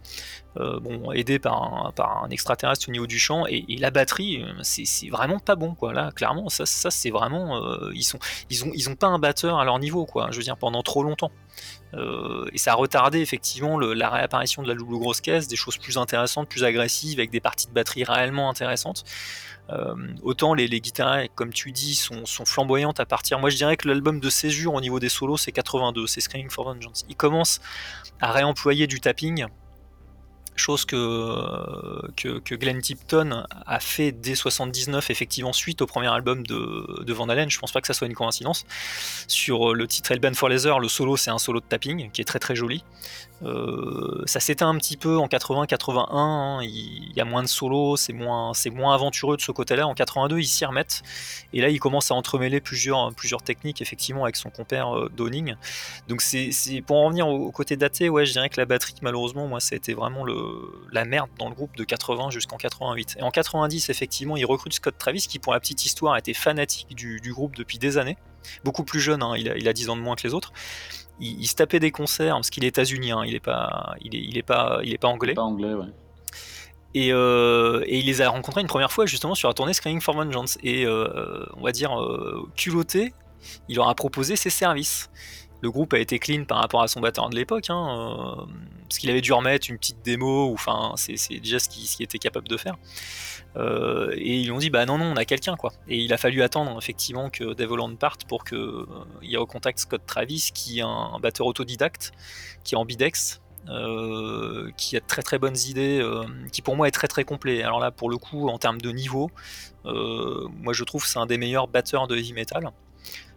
Euh, bon, aidé par un, par un, extraterrestre au niveau du chant, et, la batterie, c'est vraiment pas bon, quoi. Là, clairement, ça, ça c'est vraiment. ils, sont, ils, ont, ils ont pas un batteur à leur niveau, quoi. Je veux dire, pendant trop longtemps. Euh, et ça a retardé effectivement la réapparition de la double grosse caisse, des choses plus intéressantes, plus agressives, avec des parties de batterie réellement intéressantes. Euh, autant les, guitares, comme tu dis, sont, flamboyantes à partir. Moi je dirais que l'album de césure au niveau des solos c'est 82, c'est Screaming for Vengeance. Il commence à réemployer du tapping chose que, que, Glenn Tipton a fait dès 79, effectivement, suite au premier album de, Van Halen. Je pense pas que ça soit une coïncidence. Sur le titre Hellbent for Laser, le solo, c'est un solo de tapping qui est très très joli. Euh, ça s'éteint un petit peu en 80-81, hein. il y a moins de solos, c'est moins, moins aventureux de ce côté-là. En 82, ils s'y remettent, et là, il commence à entremêler plusieurs, techniques, effectivement, avec son compère euh, Downing. Donc, pour en revenir au, côté daté, ouais, je dirais que la batterie, malheureusement, moi, ça vraiment la merde dans le groupe de 80 jusqu'en 88. Et en 90, effectivement, il recrute Scott Travis, qui, pour la petite histoire, était fanatique du, groupe depuis des années beaucoup plus jeune, hein. il, a, il, a, 10 ans de moins que les autres il, se tapait des concerts parce qu'il est états-unien, il est pas, il est, il est pas, il est pas anglais. Pas anglais, ouais. Et, euh, et, il les a rencontrés une première fois justement sur la tournée Screaming for Vengeance. Et euh, on va dire euh, culotté, il leur a proposé ses services. Le groupe a été clean par rapport à son batteur de l'époque, hein, parce qu'il avait dû remettre une petite démo, enfin c'est déjà ce qu'il était capable de faire. Euh, et ils ont dit bah non non on a quelqu'un quoi. Et il a fallu attendre effectivement que Dave parte pour qu'il euh, recontacte Scott Travis qui est un, batteur autodidacte qui est ambidex qui a de très très bonnes idées, qui pour moi est très très complet. Alors là, pour le coup, en termes de niveau, moi je trouve que c'est un des meilleurs batteurs de heavy metal.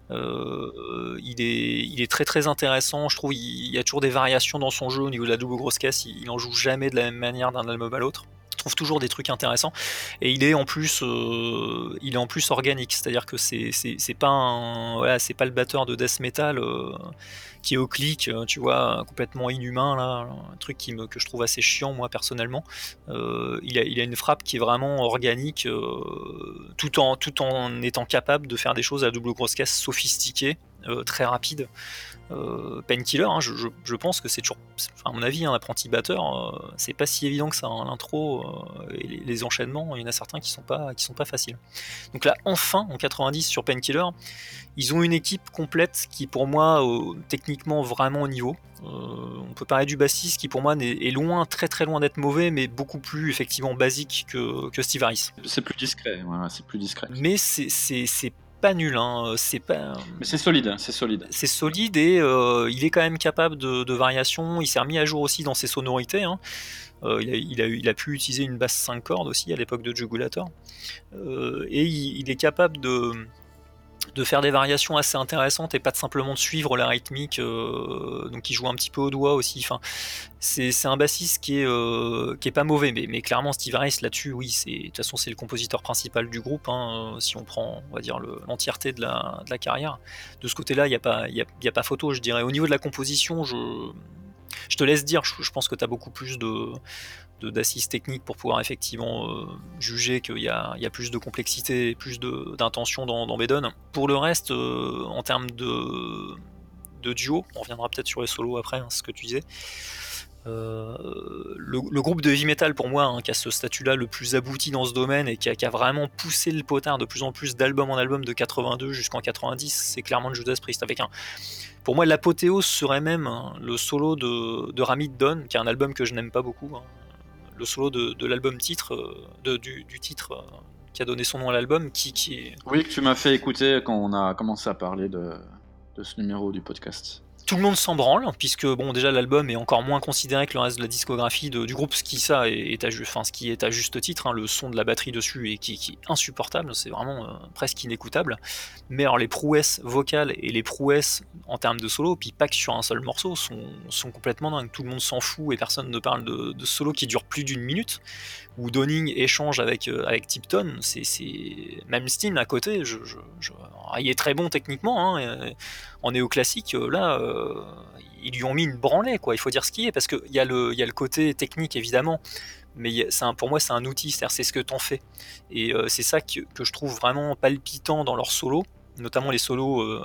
il, est, il est très très intéressant, je trouve il, y a toujours des variations dans son jeu au niveau de la double grosse caisse, il, il en joue jamais de la même manière d'un album à l'autre trouve toujours des trucs intéressants. Et il est en plus euh, il est en plus organique. C'est à dire que c'est pas un c'est pas le batteur de death metal euh, qui est au clic euh, tu vois complètement inhumain là. Un truc qui me, que je trouve assez chiant moi personnellement. Il, a, il a une frappe qui est vraiment organique tout en tout en étant capable de faire des choses à double grosse caisse sophistiquées très rapides euh, Painkiller, hein, je, pense que c'est toujours, à mon avis, un apprenti batteur, euh, c'est pas si évident que ça, hein, l'intro euh, et les, enchaînements, il y en a certains qui sont pas, qui sont pas faciles. Donc là, enfin, en 90 sur Painkiller, ils ont une équipe complète qui, pour moi, techniquement vraiment au niveau. on peut parler du bassiste qui, pour moi, est, loin, très très loin d'être mauvais, mais beaucoup plus effectivement basique que, Steve Harris. C'est plus discret, c'est plus discret. Mais c'est pas nul, hein. c'est pas. Mais c'est solide, c'est solide. C'est solide et euh, il est quand même capable de, de variations. Il s'est remis à jour aussi dans ses sonorités. Hein. Euh, il, a, il, a, pu utiliser une basse 5 cordes aussi à l'époque de Jugulator. Euh, et il, est capable de, de faire des variations assez intéressantes et pas de simplement de suivre la rythmique. Euh, donc il joue un petit peu au doigt aussi. Enfin, c'est, un bassiste qui est, euh, qui est pas mauvais, mais, mais clairement Steve Harris là-dessus, oui, de toute façon c'est le compositeur principal du groupe. Hein, si on prend, on va dire l'entièreté de la, de la, carrière, de ce côté-là, il n'y a pas, il y a, pas photo, je dirais. Au niveau de la composition, je je te laisse dire, je, pense que tu as beaucoup plus de, d'assises techniques pour pouvoir effectivement euh, juger qu'il y, a, plus de complexité plus d'intention dans, dans Bedon. Pour le reste, euh, en termes de, de duo, on reviendra peut-être sur les solos après, hein, ce que tu disais. Euh, le, groupe de heavy metal pour moi, hein, qui a ce statut-là le plus abouti dans ce domaine et qui a, vraiment poussé le potard de plus en plus d'album en album de 82 jusqu'en 90, c'est clairement le Judas Priest. Avec un, pour moi, l'apothéose serait même hein, le solo de, de Ramid Don, qui est un album que je n'aime pas beaucoup. Solo de, l'album titre, euh, du, titre euh, qui a donné son nom à l'album, qui, qui Oui, que tu m'as fait écouter quand on a commencé à parler de ce numéro du podcast tout le monde s'en branle, puisque bon déjà l'album est encore moins considéré que le reste de la discographie du groupe, ce qui ça est, à, ce qui est à juste titre, hein, le son de la batterie dessus est insupportable, c'est vraiment euh, presque inécoutable. Mais alors les prouesses vocales et les prouesses en termes de solo, puis pas que sur un seul morceau, sont, complètement dingues. Tout le monde s'en fout et personne ne parle de, solo qui dure plus d'une minute, où Donning échange avec, euh, Tipton, c'est même Steam à côté, je, ah, il est très bon techniquement, hein, en néoclassique, euh, là, euh, ils lui ont mis une branlée, quoi. Il faut dire ce qui est, parce qu'il y, a le, y a le côté technique évidemment, mais un, pour moi c'est un outil, c'est-à-dire c'est ce que t'en fais. Et c'est ça que, je trouve vraiment palpitant dans leurs solos, notamment les solos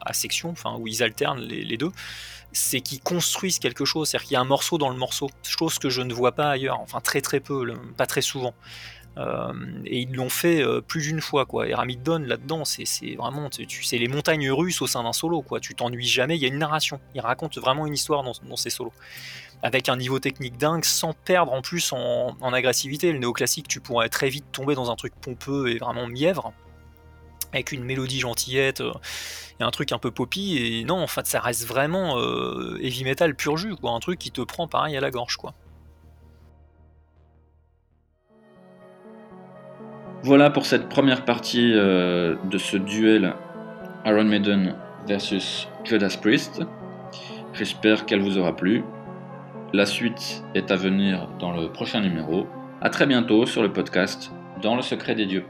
à section, enfin où ils alternent les deux c'est qu'ils construisent quelque chose, c'est-à-dire qu'il y a un morceau dans le morceau, chose que je ne vois pas ailleurs, enfin très très peu, pas très souvent. Euh, et ils l'ont fait euh, plus d'une fois quoi. Et Ramid là-dedans, c'est vraiment, tu, sais, les montagnes russes au sein d'un solo quoi. Tu t'ennuies jamais. Il y a une narration. Il raconte vraiment une histoire dans, dans ses solos, avec un niveau technique dingue, sans perdre en plus en, agressivité. Le néoclassique, tu pourrais très vite tomber dans un truc pompeux et vraiment mièvre avec une mélodie gentillette euh, et un truc un peu poppy et non en fait ça reste vraiment heavy metal pur jus quoi un truc qui te prend pareil à la gorge quoi voilà pour cette première partie euh, de ce duel Iron Maiden versus Judas Priest. J'espère qu'elle vous aura plu. La suite est à venir dans le prochain numéro. À très bientôt sur le podcast dans le secret des dieux